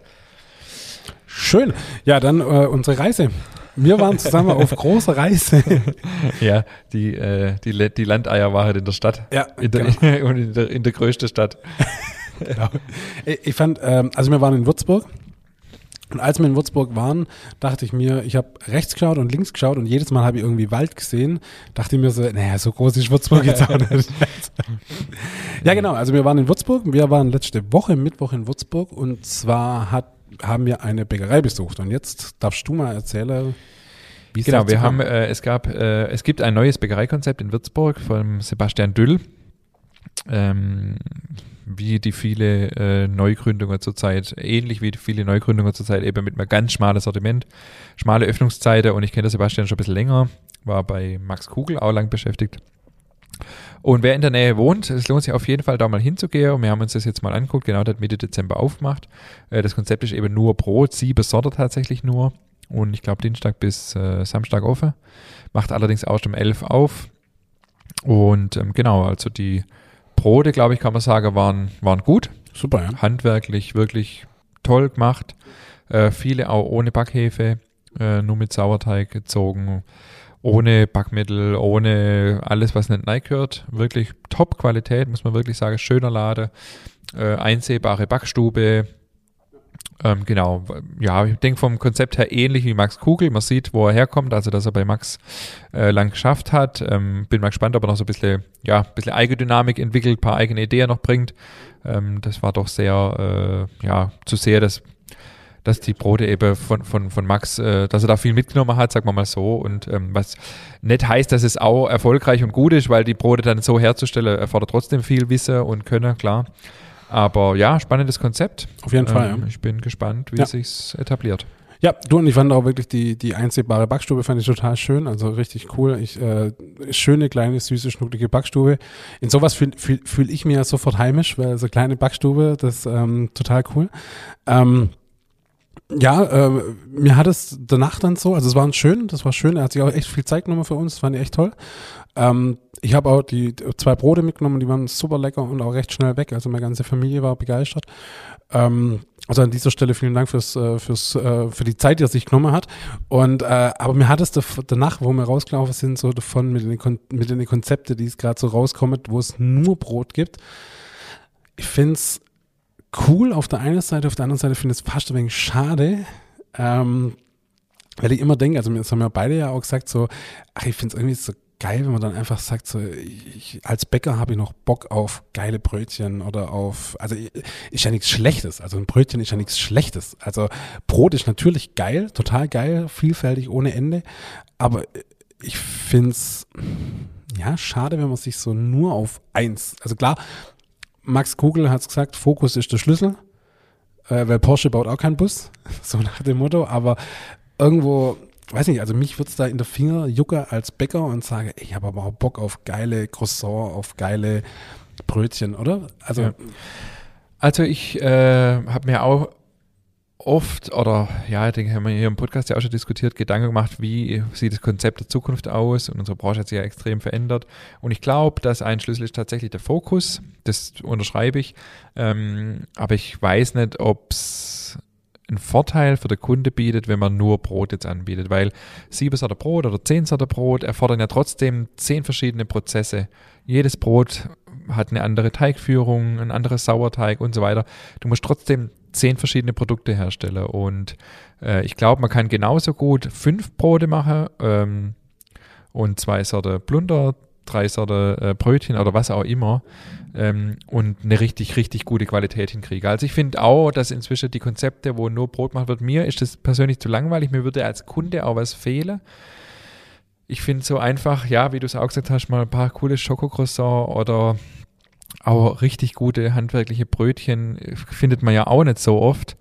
Schön. Ja, dann äh, unsere Reise. Wir waren zusammen auf großer Reise. ja, die, äh, die, die Landeier war halt in der Stadt. Ja, in der, genau. und in der, in der größten Stadt. genau. Ich fand, ähm, also wir waren in Würzburg und als wir in Würzburg waren, dachte ich mir, ich habe rechts geschaut und links geschaut und jedes Mal habe ich irgendwie Wald gesehen. Dachte ich mir so, naja, so groß ist Würzburg jetzt auch nicht. ja, genau. Also wir waren in Würzburg. Wir waren letzte Woche Mittwoch in Würzburg und zwar hat, haben wir eine Bäckerei besucht. Und jetzt darfst du mal erzählen, wie es Genau, wir haben, äh, es gab, äh, es gibt ein neues Bäckereikonzept in Würzburg von Sebastian Düll. Ähm, wie die viele äh, Neugründungen zurzeit, ähnlich wie viele Neugründungen zurzeit, eben mit einem ganz schmalen Sortiment, schmale Öffnungszeiten und ich kenne Sebastian schon ein bisschen länger, war bei Max Kugel auch lang beschäftigt Und wer in der Nähe wohnt, es lohnt sich auf jeden Fall da mal hinzugehen. Und wir haben uns das jetzt mal angeguckt, genau, das Mitte Dezember aufgemacht. Äh, das Konzept ist eben nur Brot, sieben Sorte tatsächlich nur. Und ich glaube Dienstag bis äh, Samstag offen. Macht allerdings auch um 11 auf. Und ähm, genau, also die Brote, glaube ich, kann man sagen, waren, waren gut. Super, ja. Handwerklich wirklich toll gemacht. Äh, viele auch ohne Backhefe, äh, nur mit Sauerteig gezogen ohne Backmittel, ohne alles, was nicht gehört. Wirklich Top-Qualität, muss man wirklich sagen. Schöner Laden, äh, einsehbare Backstube. Ähm, genau, ja, ich denke vom Konzept her ähnlich wie Max Kugel. Man sieht, wo er herkommt, also dass er bei Max äh, lang geschafft hat. Ähm, bin mal gespannt, ob er noch so ein bisschen, ja, ein bisschen Eigendynamik entwickelt, ein paar eigene Ideen noch bringt. Ähm, das war doch sehr, äh, ja, zu sehr, dass dass die Brote eben von, von, von Max, äh, dass er da viel mitgenommen hat, sagen wir mal so. Und ähm, was nicht heißt, dass es auch erfolgreich und gut ist, weil die Brote dann so herzustellen, erfordert trotzdem viel Wissen und Können, klar. Aber ja, spannendes Konzept. Auf jeden ähm, Fall. Ja. Ich bin gespannt, wie ja. es sich etabliert. Ja, du und ich fand auch wirklich die, die einsehbare Backstube fand ich total schön, also richtig cool. Ich, äh, schöne, kleine, süße, schnucklige Backstube. In sowas fühle fühl, fühl ich mir ja sofort heimisch, weil so kleine Backstube, das ähm, total cool. Ähm, ja, äh, mir hat es danach dann so, also es war schön, das war schön, er hat sich auch echt viel Zeit genommen für uns, das fand ich echt toll. Ähm, ich habe auch die zwei Brote mitgenommen, die waren super lecker und auch recht schnell weg, also meine ganze Familie war begeistert. Ähm, also an dieser Stelle vielen Dank fürs, äh, fürs, äh, für die Zeit, die er sich genommen hat. Und äh, aber mir hat es danach, wo wir rausgelaufen sind, so davon mit den, Kon mit den Konzepten, die es gerade so rauskommen, wo es nur Brot gibt. Ich finde es cool auf der einen Seite, auf der anderen Seite finde ich es fast ein wenig schade, ähm, weil ich immer denke, also das haben wir beide ja auch gesagt, so, ach, ich finde es irgendwie so geil, wenn man dann einfach sagt, so, ich, als Bäcker habe ich noch Bock auf geile Brötchen oder auf, also ist ja nichts Schlechtes, also ein Brötchen ist ja nichts Schlechtes. Also Brot ist natürlich geil, total geil, vielfältig ohne Ende, aber ich finde es, ja, schade, wenn man sich so nur auf eins, also klar, Max Kugel hat es gesagt, Fokus ist der Schlüssel, äh, weil Porsche baut auch keinen Bus, so nach dem Motto, aber irgendwo, weiß nicht, also mich wird es da in der Finger jucke als Bäcker und sage, ich habe aber auch Bock auf geile Croissant, auf geile Brötchen, oder? Also, ja. also ich äh, habe mir auch oft, oder ja, ich denke, haben wir hier im Podcast ja auch schon diskutiert, Gedanken gemacht, wie sieht das Konzept der Zukunft aus und unsere Branche hat sich ja extrem verändert. Und ich glaube, dass ein Schlüssel ist tatsächlich der Fokus, das unterschreibe ich, ähm, aber ich weiß nicht, ob es einen Vorteil für den Kunde bietet, wenn man nur Brot jetzt anbietet, weil sieben Sorte Brot oder zehn Sorte Brot erfordern ja trotzdem zehn verschiedene Prozesse. Jedes Brot hat eine andere Teigführung, ein anderes Sauerteig und so weiter. Du musst trotzdem zehn verschiedene Produkte herstelle. Und äh, ich glaube, man kann genauso gut fünf Brote machen ähm, und zwei Sorte Plunder, drei Sorte äh, Brötchen oder was auch immer ähm, und eine richtig, richtig gute Qualität hinkriege. Also ich finde auch, dass inzwischen die Konzepte, wo nur Brot gemacht wird, mir ist das persönlich zu langweilig. Mir würde als Kunde auch was fehlen. Ich finde so einfach, ja, wie du es auch gesagt hast, mal ein paar coole Schokocroissant oder auch richtig gute handwerkliche Brötchen findet man ja auch nicht so oft.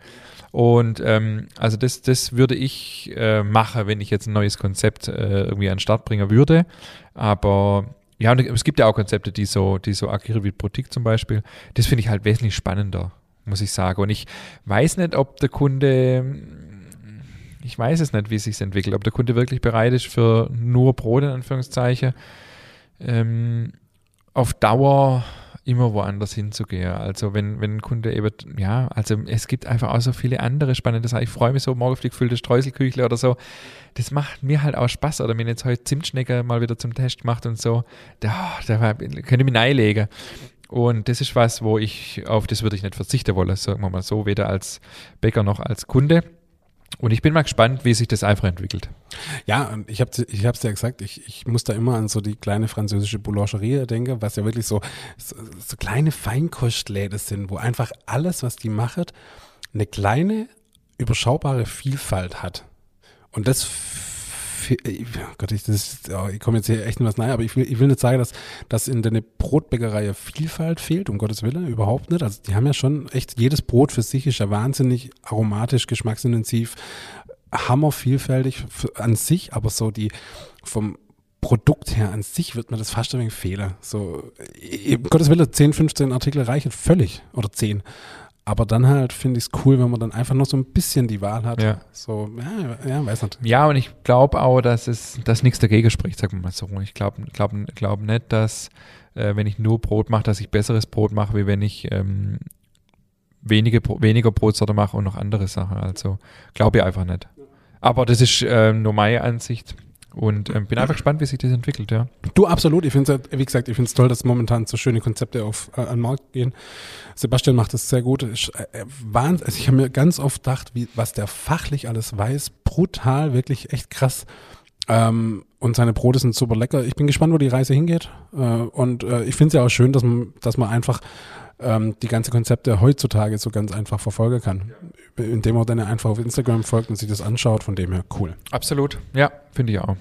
Und ähm, also das, das würde ich äh, machen, wenn ich jetzt ein neues Konzept äh, irgendwie an den Start bringen würde. Aber ja, und es gibt ja auch Konzepte, die so, die so agieren wie Boutique zum Beispiel. Das finde ich halt wesentlich spannender, muss ich sagen. Und ich weiß nicht, ob der Kunde, ich weiß es nicht, wie es sich entwickelt, ob der Kunde wirklich bereit ist für nur Brot in Anführungszeichen. Ähm, auf Dauer immer woanders hinzugehen. Also wenn, wenn ein Kunde eben, ja, also es gibt einfach auch so viele andere spannende Sachen. Ich freue mich so morgen auf die gefüllte Streuselküchle oder so. Das macht mir halt auch Spaß. Oder wenn jetzt heute Zimtschnecker mal wieder zum Test macht und so, da, da könnte ich mich einlegen. Und das ist was, wo ich, auf das würde ich nicht verzichten wollen, sagen wir mal so, weder als Bäcker noch als Kunde. Und ich bin mal gespannt, wie sich das einfach entwickelt. Ja, ich habe ich hab's ja gesagt, ich, ich muss da immer an so die kleine französische Boulangerie denken, was ja wirklich so, so, so kleine Feinkostläden sind, wo einfach alles, was die machen, eine kleine, überschaubare Vielfalt hat. Und das Gott, ich, oh, ich komme jetzt hier echt in was nahe, aber ich will, ich will nicht sagen, dass, dass in der Brotbäckerei Vielfalt fehlt, um Gottes Willen, überhaupt nicht. Also die haben ja schon echt, jedes Brot für sich ist ja wahnsinnig aromatisch, geschmacksintensiv, hammervielfältig an sich, aber so die vom Produkt her an sich wird mir das fast ein wenig fehlen. So, um Gottes Willen, 10, 15 Artikel reichen völlig. Oder 10. Aber dann halt finde ich es cool, wenn man dann einfach noch so ein bisschen die Wahl hat. Ja. So, ja, ja weiß nicht. Ja, und ich glaube auch, dass es dass nichts dagegen spricht, sagen wir mal so. Ich glaube glaub, glaub nicht, dass äh, wenn ich nur Brot mache, dass ich besseres Brot mache, wie wenn ich ähm, wenige, weniger Brotsorte mache und noch andere Sachen. Also glaube ich einfach nicht. Aber das ist äh, nur meine Ansicht. Und ähm, bin einfach gespannt, wie sich das entwickelt, ja. Du, absolut. Ich finde es, wie gesagt, ich finde es toll, dass momentan so schöne Konzepte auf äh, an den Markt gehen. Sebastian macht das sehr gut. Ich, äh, äh Wahnsinn. Also ich habe mir ganz oft gedacht, wie, was der fachlich alles weiß. Brutal, wirklich echt krass. Ähm, und seine Brote sind super lecker. Ich bin gespannt, wo die Reise hingeht. Äh, und äh, ich finde es ja auch schön, dass man, dass man einfach ähm, die ganzen Konzepte heutzutage so ganz einfach verfolgen kann. Indem man dann einfach auf Instagram folgt und sich das anschaut, von dem her cool. Absolut, ja, finde ich auch.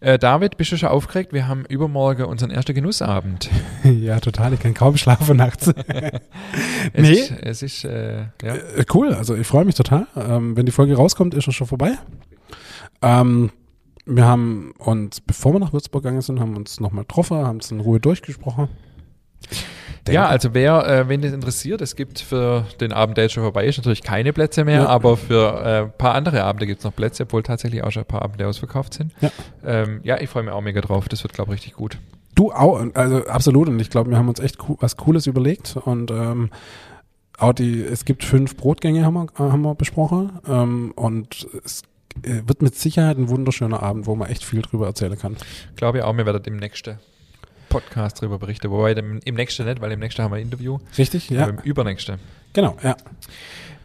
Äh, David, bist du schon aufgeregt? Wir haben übermorgen unseren ersten Genussabend. ja, total. Ich kann kaum schlafen nachts. es nee. Ist, es ist, äh, ja. Äh, cool. Also ich freue mich total. Ähm, wenn die Folge rauskommt, ist es schon vorbei. Ähm, wir haben uns, bevor wir nach Würzburg gegangen sind, haben uns nochmal getroffen, haben es in Ruhe durchgesprochen denke. Ja, also wer, äh, wenn das interessiert, es gibt für den Abend, der jetzt schon vorbei ist, natürlich keine Plätze mehr, ja. aber für ein äh, paar andere Abende gibt es noch Plätze, obwohl tatsächlich auch schon ein paar Abende ausverkauft sind. Ja, ähm, ja ich freue mich auch mega drauf. Das wird, glaube ich, richtig gut. Du auch, also absolut. Und ich glaube, wir haben uns echt was Cooles überlegt und ähm, auch die, es gibt fünf Brotgänge, haben wir, äh, haben wir besprochen. Ähm, und es äh, wird mit Sicherheit ein wunderschöner Abend, wo man echt viel drüber erzählen kann. Glaube ich auch, wir werden demnächst Podcast darüber berichten. Wobei dem, im nächsten nicht, weil im nächsten haben wir ein Interview. Richtig, ja. Im übernächsten. Genau, ja.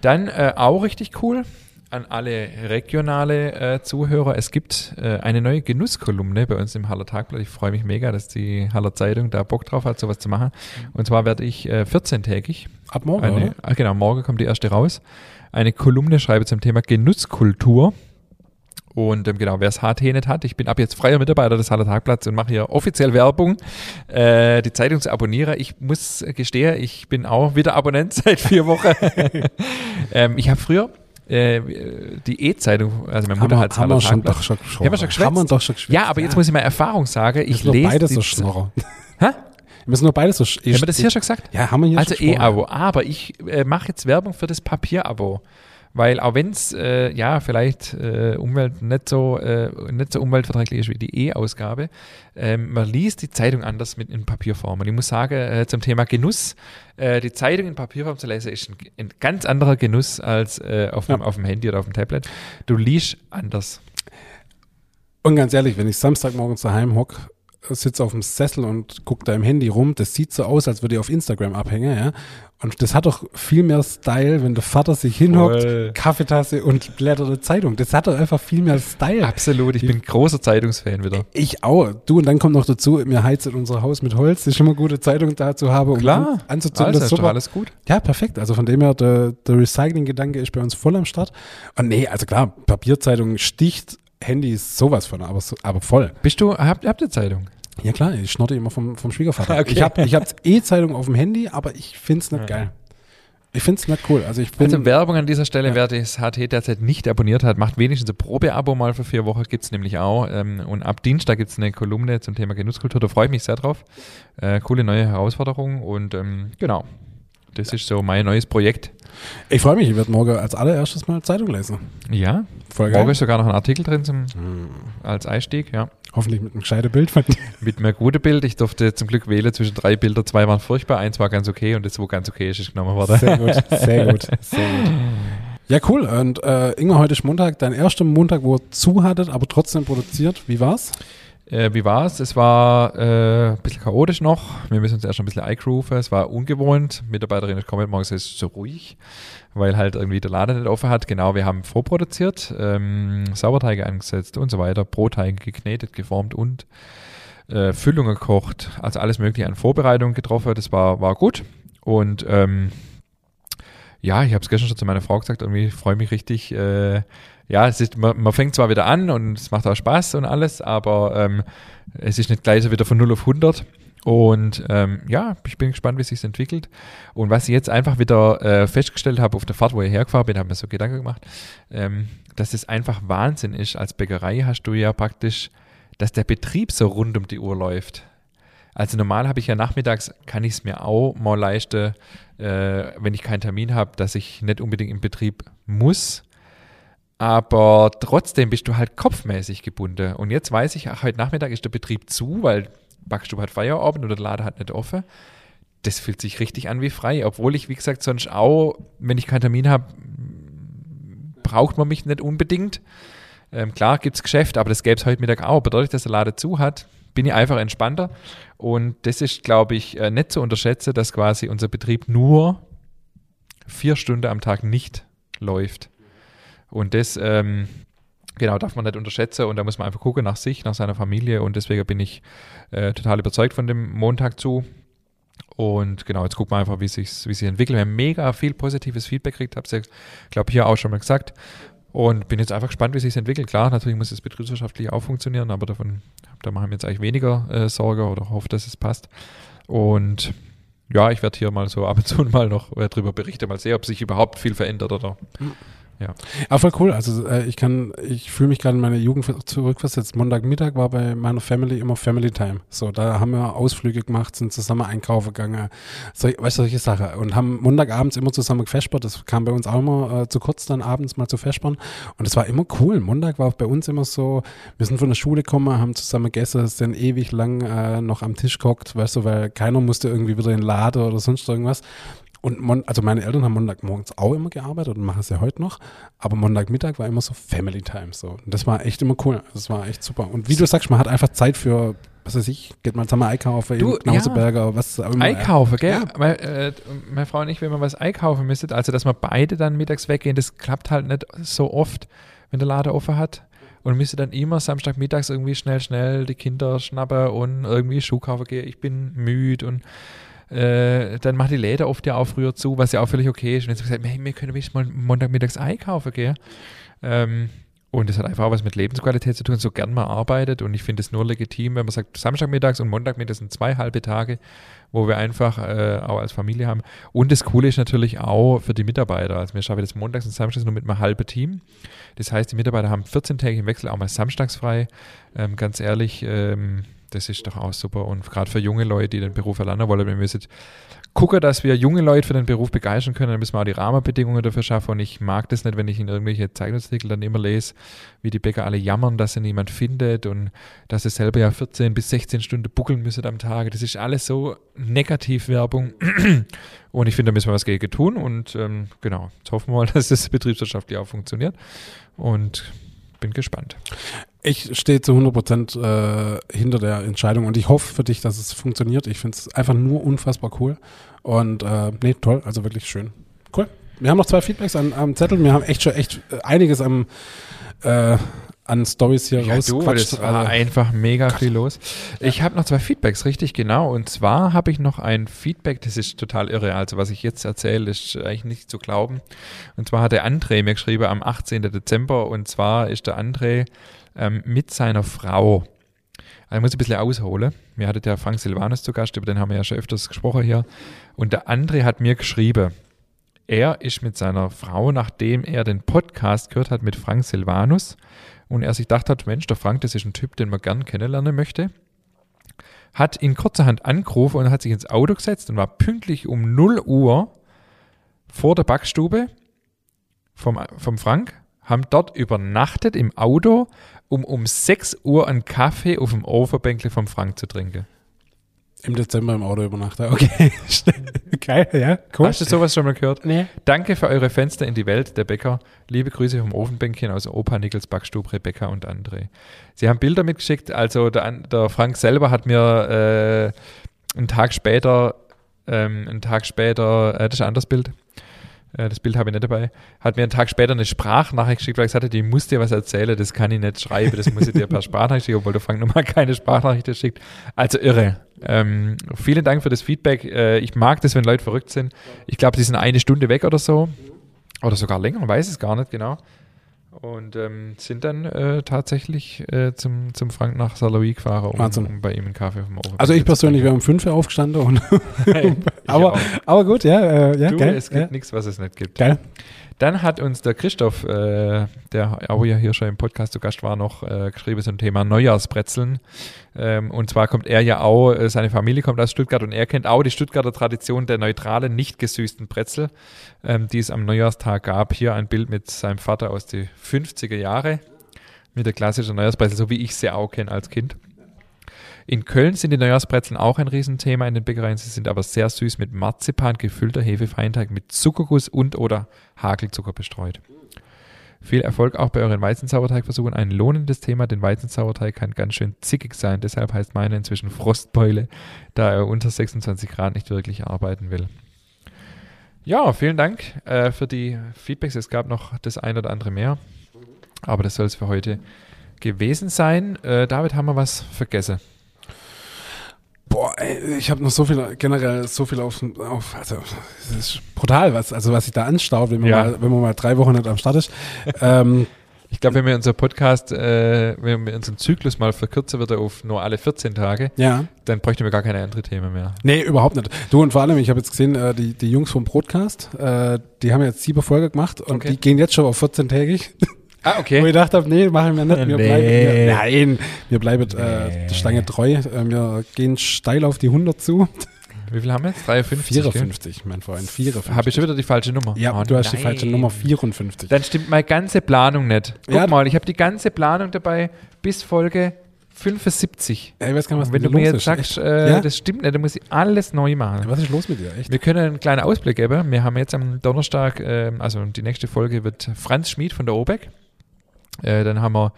Dann äh, auch richtig cool an alle regionale äh, Zuhörer. Es gibt äh, eine neue Genusskolumne bei uns im Haller Tagblatt. Ich freue mich mega, dass die Haller Zeitung da Bock drauf hat, sowas zu machen. Und zwar werde ich äh, 14-tägig. Ab morgen, eine? Ah, genau, morgen kommt die erste raus. Eine Kolumne schreibe zum Thema Genusskultur. Und ähm, genau, wer es HT nicht hat, ich bin ab jetzt freier Mitarbeiter des Haller Tagblatts und mache hier offiziell Werbung, äh, die Zeitung zu abonnieren. Ich muss gestehen, ich bin auch wieder Abonnent seit vier Wochen. ähm, ich habe früher äh, die E-Zeitung, also meine Mutter hat es Haller schon doch schon, haben wir schon geschwätzt? Haben wir doch schon geschwätzt. Ja, aber jetzt muss ich mal Erfahrung sagen. Ich lese beides so Schnorrer. Hä? Wir müssen nur beides so. Haben wir das hier schon gesagt? Ja, haben wir hier also schon Also E-Abo. Aber ich äh, mache jetzt Werbung für das Papier-Abo. Weil auch wenn es äh, ja vielleicht äh, Umwelt nicht so, äh, nicht so umweltverträglich ist wie die E-Ausgabe, ähm, man liest die Zeitung anders mit in Papierform. Und ich muss sagen, äh, zum Thema Genuss, äh, die Zeitung in Papierform zu lesen, ist ein, ein ganz anderer Genuss als äh, auf, dem, ja. auf dem Handy oder auf dem Tablet. Du liest anders. Und ganz ehrlich, wenn ich Samstagmorgens daheim hocke, sitze auf dem Sessel und gucke da im Handy rum, das sieht so aus, als würde ich auf Instagram abhängen, ja. Und das hat doch viel mehr Style, wenn der Vater sich hinhockt, Voll. Kaffeetasse und blättert eine Zeitung. Das hat doch einfach viel mehr Style. Absolut, ich, ich bin großer Zeitungsfan wieder. Ich auch. Du, und dann kommt noch dazu, mir heizt unser Haus mit Holz. Das ist immer gute Zeitung da zu haben, um Klar. anzuzünden. Alles, das super. alles gut. Ja, perfekt. Also von dem her, der, der Recycling-Gedanke ist bei uns voll am Start. Und nee, also klar, Papierzeitung sticht, Handy ist sowas von, aber, aber voll. Bist du, habt, habt ihr Zeitung? Ja klar, ich schnotte immer vom, vom Schwiegervater. Okay. Ich habe ich hab E-Zeitung auf dem Handy, aber ich finde es nicht ja. geil. Ich finde es nicht cool. Also, ich bin, also Werbung an dieser Stelle, ja. wer das HT derzeit nicht abonniert hat, macht wenigstens ein Probeabo mal für vier Wochen, gibt es nämlich auch. Ähm, und ab Dienstag gibt es eine Kolumne zum Thema Genusskultur, da freue ich mich sehr drauf. Äh, coole neue Herausforderung und ähm, genau, das ist so mein neues Projekt. Ich freue mich, ich werde morgen als allererstes mal Zeitung lesen. Ja, Voll morgen ist sogar noch ein Artikel drin zum, als Einstieg, ja. Hoffentlich mit einem gescheiten Bild von dir. Mit einem guten Bild. Ich durfte zum Glück wählen zwischen drei Bildern. Zwei waren furchtbar, eins war ganz okay und das, wo ganz okay ist, ist genommen worden. Sehr gut, sehr gut, sehr gut. Ja, cool. Und äh, Inge, heute ist Montag, dein erster Montag, wo ihr zu hattet, aber trotzdem produziert. Wie war's? Äh, wie war es? War äh, ein bisschen chaotisch noch. Wir müssen uns erst ein bisschen eingrooven. Es war ungewohnt. Mitarbeiterinnen kommen morgens ist so ruhig weil halt irgendwie der Laden nicht offen hat. Genau, wir haben vorproduziert, ähm, Sauerteige angesetzt und so weiter, Brotteige geknetet, geformt und äh, Füllungen gekocht, also alles mögliche an Vorbereitung getroffen. Das war, war gut. Und ähm, ja, ich habe es gestern schon zu meiner Frau gesagt, irgendwie freue mich richtig. Äh, ja, es ist, man, man, fängt zwar wieder an und es macht auch Spaß und alles, aber ähm, es ist nicht gleich so wieder von 0 auf 100. Und ähm, ja, ich bin gespannt, wie es sich entwickelt. Und was ich jetzt einfach wieder äh, festgestellt habe auf der Fahrt, wo ich hergefahren bin, habe mir so Gedanken gemacht, ähm, dass es einfach Wahnsinn ist. Als Bäckerei hast du ja praktisch dass der Betrieb so rund um die Uhr läuft. Also normal habe ich ja nachmittags, kann ich es mir auch mal leisten, äh, wenn ich keinen Termin habe, dass ich nicht unbedingt im Betrieb muss. Aber trotzdem bist du halt kopfmäßig gebunden. Und jetzt weiß ich, ach, heute Nachmittag ist der Betrieb zu, weil Backstube hat Feierabend oder der Laden hat nicht offen. Das fühlt sich richtig an wie frei, obwohl ich, wie gesagt, sonst auch, wenn ich keinen Termin habe, braucht man mich nicht unbedingt. Ähm, klar gibt es Geschäft, aber das gäbe es heute Mittag auch. Bedeutet, dass der Laden zu hat, bin ich einfach entspannter. Und das ist, glaube ich, äh, nicht zu unterschätzen, dass quasi unser Betrieb nur vier Stunden am Tag nicht läuft. Und das, ähm, genau, darf man nicht unterschätzen und da muss man einfach gucken nach sich, nach seiner Familie und deswegen bin ich äh, total überzeugt von dem Montag zu. Und genau, jetzt gucken wir einfach, wie sich wie sich entwickelt. Wir haben mega viel positives Feedback gekriegt, habe es ja, glaube hier auch schon mal gesagt. Und bin jetzt einfach gespannt, wie sich entwickelt. Klar, natürlich muss es betriebswirtschaftlich auch funktionieren, aber davon, da machen wir jetzt eigentlich weniger äh, Sorge oder hoffe, dass es passt. Und ja, ich werde hier mal so ab und zu mal noch äh, darüber berichten, mal sehen, ob sich überhaupt viel verändert oder. Mhm. Ja. Aber voll cool. Also äh, ich kann, ich fühle mich gerade in meine Jugend zurückversetzt. Montagmittag war bei meiner Family immer Family Time. So, da haben wir Ausflüge gemacht, sind zusammen einkaufen gegangen, so, weißt du, solche Sachen. Und haben Montagabends immer zusammen gefespert. Das kam bei uns auch immer äh, zu kurz, dann abends mal zu vespern. Und es war immer cool. Montag war bei uns immer so, wir sind von der Schule gekommen, haben zusammen gegessen, sind ewig lang äh, noch am Tisch gehockt, weißt du, weil keiner musste irgendwie wieder in den Laden oder sonst irgendwas. Und Mon also meine Eltern haben Montagmorgens auch immer gearbeitet und machen es ja heute noch. Aber Montagmittag war immer so Family Time. So. Und das war echt immer cool. Das war echt super. Und wie du sagst, man hat einfach Zeit für, was weiß ich, geht mal zusammen einkaufen, du, Knauseberger, ja. was auch immer. Einkaufen, gell? Ja. Weil, äh, meine Frau und ich, wenn wir was einkaufen müssen, also dass wir beide dann mittags weggehen, das klappt halt nicht so oft, wenn der Laden offen hat und müsste dann immer Samstagmittags irgendwie schnell, schnell die Kinder schnappen und irgendwie Schuh kaufen gehen. Ich bin müde und äh, dann macht die Läden oft ja auch früher zu, was ja auch völlig okay ist. Und jetzt gesagt, wir können wenigstens mal Montagmittags einkaufen gehen. Ähm, und das hat einfach auch was mit Lebensqualität zu tun, so gern man arbeitet. Und ich finde es nur legitim, wenn man sagt, Samstagmittags und Montagmittags sind zwei halbe Tage, wo wir einfach äh, auch als Familie haben. Und das Coole ist natürlich auch für die Mitarbeiter. Also wir schaffen das montags und samstags nur mit einem halben Team. Das heißt, die Mitarbeiter haben 14 Tage im Wechsel auch mal samstags frei. Ähm, ganz ehrlich, ähm, das ist doch auch super. Und gerade für junge Leute, die den Beruf erlernen wollen, wir müssen gucken, dass wir junge Leute für den Beruf begeistern können, dann müssen wir auch die Rahmenbedingungen dafür schaffen. Und ich mag das nicht, wenn ich in irgendwelche Zeitungsartikel dann immer lese, wie die Bäcker alle jammern, dass sie niemand findet und dass sie selber ja 14 bis 16 Stunden buckeln müssen am Tag. Das ist alles so Negativwerbung. Und ich finde, da müssen wir was gegen tun. Und ähm, genau, jetzt hoffen wir mal, dass das betriebswirtschaftlich auch funktioniert. Und bin gespannt. Ich stehe zu 100 Prozent äh, hinter der Entscheidung und ich hoffe für dich, dass es funktioniert. Ich finde es einfach nur unfassbar cool. Und äh, nee, toll, also wirklich schön. Cool. Wir haben noch zwei Feedbacks an, am Zettel. Wir haben echt schon echt äh, einiges am äh, an Stories hier ja, rausquatscht. Du, war einfach mega Gott. viel los. Ich habe noch zwei Feedbacks, richtig genau. Und zwar habe ich noch ein Feedback, das ist total irre. Also was ich jetzt erzähle, ist eigentlich nicht zu glauben. Und zwar hat der André mir geschrieben am 18. Dezember. Und zwar ist der André ähm, mit seiner Frau. Also ich muss ein bisschen ausholen. Wir hatten ja Frank Silvanus zu Gast, über den haben wir ja schon öfters gesprochen hier. Und der André hat mir geschrieben, er ist mit seiner Frau, nachdem er den Podcast gehört hat mit Frank Silvanus und er sich gedacht hat, Mensch, der Frank, das ist ein Typ, den man gern kennenlernen möchte, hat ihn kurzerhand angerufen und hat sich ins Auto gesetzt und war pünktlich um 0 Uhr vor der Backstube vom, vom Frank, haben dort übernachtet im Auto, um um 6 Uhr einen Kaffee auf dem Overbänkle vom Frank zu trinken. Im Dezember im Auto übernachtet. Okay. Geil, ja, cool. Hast du sowas schon mal gehört? Nee. Danke für eure Fenster in die Welt, der Bäcker. Liebe Grüße vom Ofenbänkchen aus Opa Nickels Backstube, Rebecca und André. Sie haben Bilder mitgeschickt. Also der, der Frank selber hat mir äh, einen Tag später, ähm, einen Tag später, äh, das ist ein anderes Bild, äh, das Bild habe ich nicht dabei, hat mir einen Tag später eine Sprachnachricht geschickt, weil ich sagte, ich muss dir was erzählen, das kann ich nicht schreiben, das muss ich dir per Sprachnachricht schicken, obwohl der Frank nochmal keine Sprachnachricht schickt. Also irre. Ähm, vielen Dank für das Feedback. Äh, ich mag das, wenn Leute verrückt sind. Ich glaube, die sind eine Stunde weg oder so. Oder sogar länger, man weiß es gar nicht genau. Und ähm, sind dann äh, tatsächlich äh, zum, zum Frank nach Salawi gefahren, um, um, bei ihm einen Kaffee vom Ofen Also ich persönlich wäre um 5 Uhr aufgestanden. Und aber, aber gut, ja. Äh, ja du, geil, es gibt ja. nichts, was es nicht gibt. Geil. Dann hat uns der Christoph, äh, der auch ja hier schon im Podcast zu Gast war, noch äh, geschrieben zum Thema Neujahrsbrezeln. Ähm, und zwar kommt er ja auch, äh, seine Familie kommt aus Stuttgart und er kennt auch die Stuttgarter Tradition der neutralen, nicht gesüßten Brezel, ähm, die es am Neujahrstag gab. Hier ein Bild mit seinem Vater aus den 50er Jahre mit der klassischen Neujahrsbrezel, so wie ich sie auch kenne als Kind. In Köln sind die Neujahrsbrezeln auch ein Riesenthema in den Bäckereien. Sie sind aber sehr süß mit Marzipan, gefüllter Hefefeinteig mit Zuckerguss und oder Hagelzucker bestreut. Viel Erfolg auch bei euren Weizensauerteigversuchen. Ein lohnendes Thema, denn Weizensauerteig kann ganz schön zickig sein. Deshalb heißt meine inzwischen Frostbeule, da er unter 26 Grad nicht wirklich arbeiten will. Ja, vielen Dank äh, für die Feedbacks. Es gab noch das ein oder andere mehr, aber das soll es für heute gewesen sein. Äh, David, haben wir was vergessen? Ich habe noch so viel, generell so viel auf, auf also es ist brutal, was, also was sich da anstaut, wenn man, Ja. mal, wenn man mal drei Wochen nicht am Start ist. ähm, Ich glaube, wenn wir unser Podcast, äh, wenn wir unseren Zyklus mal verkürzen würde auf nur alle 14 Tage, ja. dann bräuchten wir gar keine andere Themen mehr. Nee, überhaupt nicht. Du und vor allem, ich habe jetzt gesehen, äh, die, die Jungs vom Broadcast, äh, die haben jetzt sieben Folge gemacht und Okay. die gehen jetzt schon auf 14-tägig. Ah, Wo ich okay. gedacht habe, nee, machen wir nicht. Wir Nee. bleiben, wir, nein, wir bleiben äh, Nee. der Stange treu. Äh, wir gehen steil auf die 100 zu. Wie viel haben wir jetzt? 53? 54, mein Freund, 54. Habe ich schon wieder die falsche Nummer? ja, Oh, du hast die nein. falsche Nummer 54. Dann stimmt meine ganze Planung nicht. Guck Ja. mal, ich habe die ganze Planung dabei bis Folge 75. Ey, ich weiß gar nicht, was wenn du mir jetzt ist. sagst, äh, Ja? das stimmt nicht, dann muss ich alles neu machen. Was ist los mit dir? Echt? Wir können einen kleinen Ausblick geben. Wir haben jetzt am Donnerstag, ähm, also die nächste Folge wird Franz Schmid von der OBEC. Äh, dann haben wir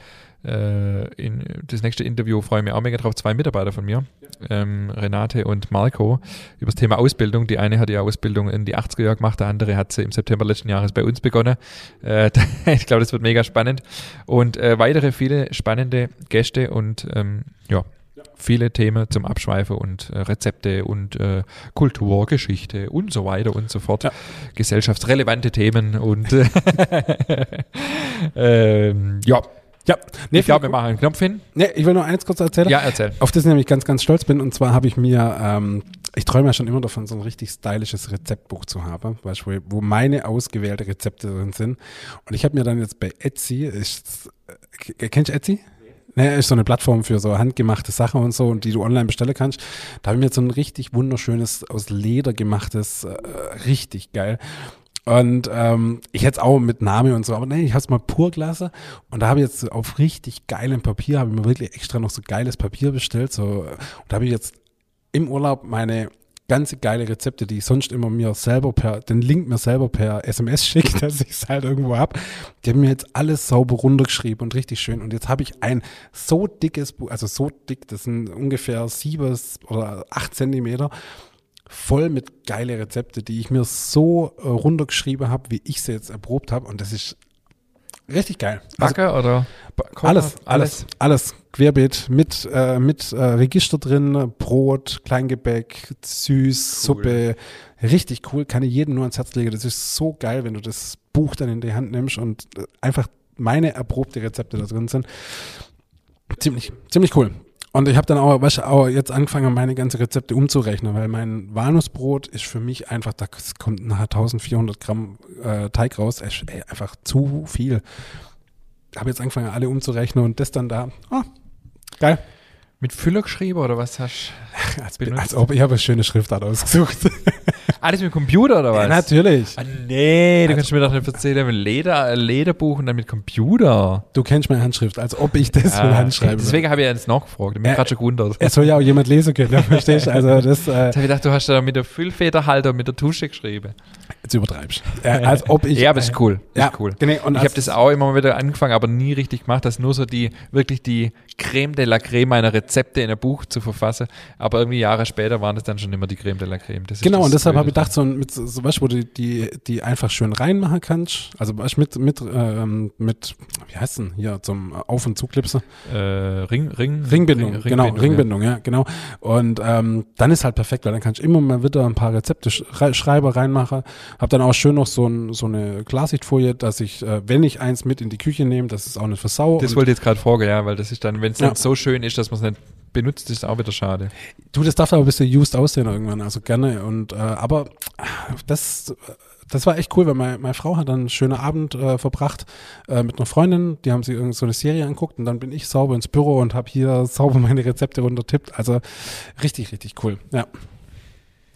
äh, in, das nächste Interview, freue ich mich auch mega drauf, zwei Mitarbeiter von mir, ähm, Renate und Marco, über das Thema Ausbildung. Die eine hat die Ausbildung in die 80er Jahre gemacht, der andere hat sie im September letzten Jahres bei uns begonnen. Äh, ich glaube, das wird mega spannend. Und äh, weitere viele spannende Gäste und ähm, ja, viele Themen zum Abschweifen und äh, Rezepte und äh, Kultur, Geschichte und so weiter und so fort. Ja. Gesellschaftsrelevante Themen und äh, ähm, ja. Ja, nee, ich glaube, wir machen einen Knopf hin. nee, ich will nur eins kurz erzählen. Ja, erzähl. Auf das ich nämlich ganz, ganz stolz bin. Und zwar habe ich mir, ähm, ich träume ja schon immer davon, so ein richtig stylisches Rezeptbuch zu haben, du, wo, meine ausgewählte Rezepte drin sind. Und ich habe mir dann jetzt bei Etsy, ist, äh, kennst du Etsy? Naja, ist so eine Plattform für so handgemachte Sachen und so, und die du online bestellen kannst. Da habe ich mir jetzt so ein richtig wunderschönes, aus Leder gemachtes, äh, richtig geil. Und ähm, ich hätte es auch mit Name und so, aber nee, ich habe es mal pur gelassen. Und da habe ich jetzt auf richtig geilem Papier, habe ich mir wirklich extra noch so geiles Papier bestellt. So, und da habe ich jetzt im Urlaub meine ganze geile Rezepte, die ich sonst immer mir selber per, den Link mir selber per SMS schicke, dass ich es halt irgendwo hab. Die haben mir jetzt alles sauber runtergeschrieben und richtig schön. Und jetzt habe ich ein so dickes Buch, also so dick, das sind ungefähr sieben oder acht Zentimeter, voll mit geile Rezepte, die ich mir so äh, runtergeschrieben habe, wie ich sie jetzt erprobt habe. Und das ist richtig geil. Also, Backe oder Ba- Kocher? alles, alles, alles querbeet mit, äh, mit äh, Register drin, Brot, Kleingebäck, süß, Suppe. Richtig cool, kann ich jedem nur ans Herz legen. Das ist so geil, wenn du das Buch dann in die Hand nimmst und äh, einfach meine erprobte Rezepte da drin sind. Ziemlich, ziemlich cool. Und ich habe dann auch, weißt auch jetzt angefangen, meine ganzen Rezepte umzurechnen, weil mein Walnussbrot ist für mich einfach, da kommt nachher 1400 Gramm äh, Teig raus, ist ey, einfach zu viel. Habe jetzt angefangen, alle umzurechnen und das dann da. Ah, geil. Mit Füller geschrieben oder was hast Als, Benutzt. als ob ich habe eine schöne Schriftart ausgesucht. Alles mit Computer oder was? Ja, natürlich. Ah, nee, du Also- kannst mir doch nicht erzählen, mit Leder, Lederbuch und dann mit Computer. Du kennst meine Handschrift, als ob ich das Ah, mit Hand schreibe. Deswegen habe ich jetzt nachgefragt. Mich Äh, gerade schon gewundert. Es soll ja auch jemand lesen können, verstehst du? Also das, äh, Jetzt habe ich gedacht, du hast da mit der Füllfederhalter mit der Tusche geschrieben. jetzt übertreibst. Äh, als ob ich. ja, aber ist cool. Ja, ist cool. Genau, und ich als- habe das auch immer mal wieder angefangen, aber nie richtig gemacht, dass nur so die, wirklich die Creme de la Creme meiner Rezepte in ein Buch zu verfassen. Aber irgendwie Jahre später waren das dann schon immer die Creme de la Creme. Das Genau, und deshalb habe ich gedacht, so, ein- mit, so du, wo du die, die einfach schön reinmachen kannst. Also du, mit, mit, ähm, mit, wie heißt denn hier, zum Auf- und Zuklipsen? äh, Ring, Ring, Ringbindung, Ring- genau, ja. Ringbindung, ja. genau. Und ähm, dann ist halt perfekt, weil dann kannst du immer mal wieder ein paar Rezepte sch rei- Schreiber reinmachen. Hab dann auch schön noch so, ein, so eine Klarsichtfolie, dass ich, äh, wenn ich eins mit in die Küche nehme, dass es auch nicht versau. Das wollte ich jetzt gerade fragen, ja, weil das ist dann, wenn es Ja. dann so schön ist, dass man es nicht benutzt, ist auch wieder schade. Du, das darf aber ein bisschen used aussehen irgendwann, also gerne. Und äh, aber das, das war echt cool, weil meine, meine Frau hat dann einen schönen Abend äh, verbracht äh, mit einer Freundin, die haben sich irgend so eine Serie anguckt und dann bin ich sauber ins Büro und habe hier sauber meine Rezepte runtertippt. Also richtig, richtig cool. Ja.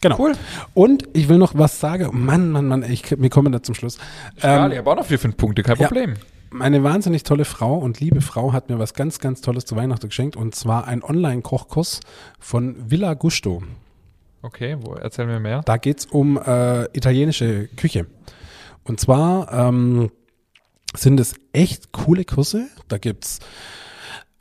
Genau. Cool. Und ich will noch was sagen. Mann, Mann, Mann, ich, wir kommen da zum Schluss. Ähm, ich habe auch noch vier, fünf Punkte, kein ja, Problem. Meine wahnsinnig tolle Frau und liebe Frau hat mir was ganz, ganz Tolles zu Weihnachten geschenkt und zwar ein Online-Kochkurs von Villa Gusto. Okay, wo erzähl mir mehr. Da geht es um äh, italienische Küche. Und zwar ähm, sind es echt coole Kurse. Da gibt's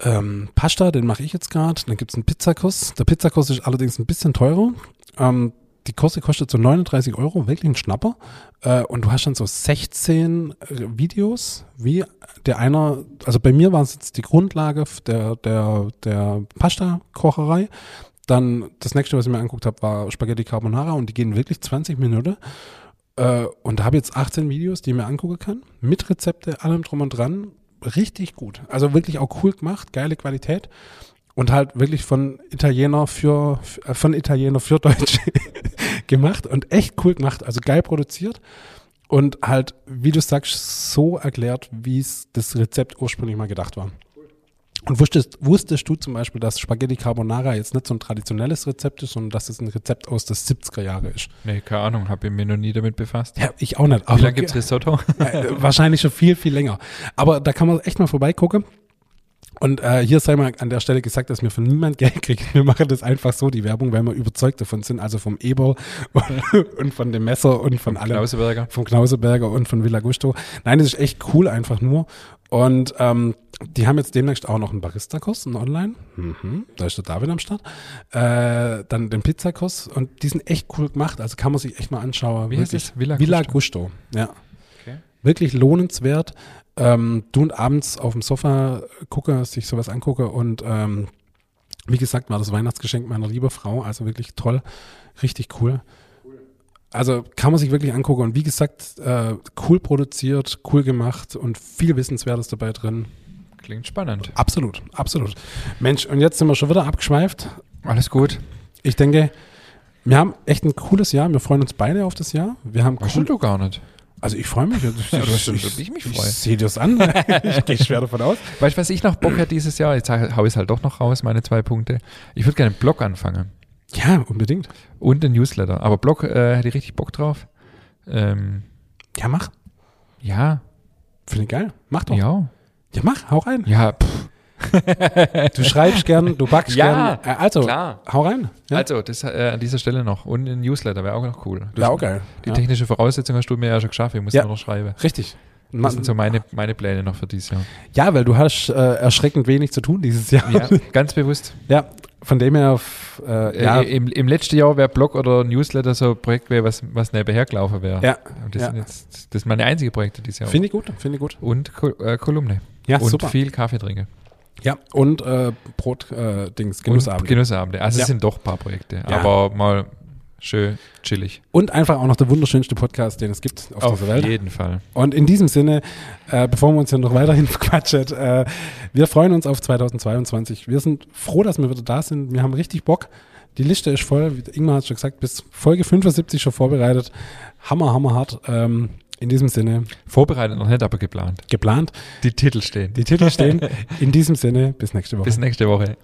ähm, Pasta, den mache ich jetzt gerade. Dann gibt es einen Pizzakurs. Der Pizzakurs ist allerdings ein bisschen teurer. Ähm, die Kurse kostet so 39 Euro, wirklich ein Schnapper. Äh, und du hast dann so 16 äh, Videos, wie der einer, also bei mir war es jetzt die Grundlage der, der, der Pasta-Kocherei. Dann das nächste, was ich mir angeguckt habe, war Spaghetti Carbonara und die gehen wirklich 20 Minuten. Äh, und da habe jetzt 18 Videos, die ich mir angucken kann, mit Rezepte, allem drum und dran. Richtig gut. Also wirklich auch cool gemacht, geile Qualität und halt wirklich von Italiener für, äh, von Italiener für Deutsche gemacht und echt cool gemacht, also geil produziert und halt, wie du sagst, so erklärt, wie es das Rezept ursprünglich mal gedacht war. Und wusstest, wusstest du zum Beispiel, dass Spaghetti Carbonara jetzt nicht so ein traditionelles Rezept ist, sondern dass es ein Rezept aus der 70er Jahre ist? Nee, keine Ahnung, habe ich mir noch nie damit befasst. Ja, ich auch nicht. Wie lange gibt es Risotto? wahrscheinlich schon viel, viel länger. Aber da kann man echt mal vorbeigucken. Und äh, hier sei mal an der Stelle gesagt, dass wir von niemand Geld kriegen. Wir machen das einfach so, die Werbung, weil wir überzeugt davon sind. Also vom Eber und, und von dem Messer und von allem. Knauseberger. Vom Knauseberger und von Villa Gusto. Nein, das ist echt cool einfach nur. Und ähm, die haben jetzt demnächst auch noch einen Barista-Kurs, einen Online. Mhm, da ist der David am Start. Äh, dann den Pizzakurs. Und die sind echt cool gemacht. Also kann man sich echt mal anschauen. Wie heißt es? Villa, Villa Gusto. Ja. Okay. Wirklich lohnenswert ähm, du und abends auf dem Sofa gucke, sich sowas angucke und ähm, wie gesagt, war das Weihnachtsgeschenk meiner lieben Frau, also wirklich toll, richtig cool. Also kann man sich wirklich angucken und wie gesagt, äh, cool produziert, cool gemacht und viel Wissenswertes dabei drin. Klingt spannend. Absolut, absolut. Mensch, und jetzt sind wir schon wieder abgeschweift. Alles gut. Ich denke, wir haben echt ein cooles Jahr. Wir freuen uns beide auf das Jahr. Wir haben cool, du gar nicht. Also ich freue mich. Also ja, das stimmt, ich, ich mich freue. Ich sehe das an. ich gehe schwer davon aus. Weißt du, was ich noch Bock hätte dieses Jahr? Jetzt haue ich es halt doch noch raus, meine zwei Punkte. Ich würde gerne einen Blog anfangen. Ja, unbedingt. Und einen Newsletter. Aber Blog äh, hätte ich richtig Bock drauf. Ähm, ja, mach. Ja. Finde ich geil. Mach doch. Ja. Ja, mach. Hau rein. Ja, pff du schreibst gern, du backst ja, gern. Äh, also, klar. hau rein. Ja? Also, das äh, an dieser Stelle noch. Und ein Newsletter wäre auch noch cool. Wäre auch geil. Die ja. technische Voraussetzung hast du mir ja schon geschafft. Ich muss ja. nur noch schreiben. Richtig. Das sind so meine, meine Pläne noch für dieses Jahr. Ja, weil du hast äh, erschreckend wenig zu tun dieses Jahr. Ja, ganz bewusst. Ja, von dem her, äh, ja. Äh, im, Im letzten Jahr wäre Blog oder Newsletter so ein Projekt wäre, was, was nebenher gelaufen wäre. Ja. Und das ja. sind jetzt, das sind meine einzigen Projekte dieses Jahr. Finde ich gut, finde ich gut. Und äh, Kolumne. Ja, Und super. viel Kaffee trinken. Ja, und äh, Brot-Dings, äh, Genussabende. Genussabende. Also ja. es sind doch ein paar Projekte, ja. aber mal schön chillig. Und einfach auch noch der wunderschönste Podcast, den es gibt auf, auf dieser Welt. Auf jeden Fall. Und in diesem Sinne, äh, bevor wir uns hier noch weiterhin verquatschen, äh, wir freuen uns auf 2022. Wir sind froh, dass wir wieder da sind. Wir haben richtig Bock. Die Liste ist voll, wie Ingmar hat schon gesagt, bis Folge 75 schon vorbereitet. Hammer, hammer hart. Ähm, in diesem Sinne. Vorbereitet noch nicht, aber geplant. Geplant. Die Titel stehen. Die Titel stehen. In diesem Sinne, bis nächste Woche. Bis nächste Woche.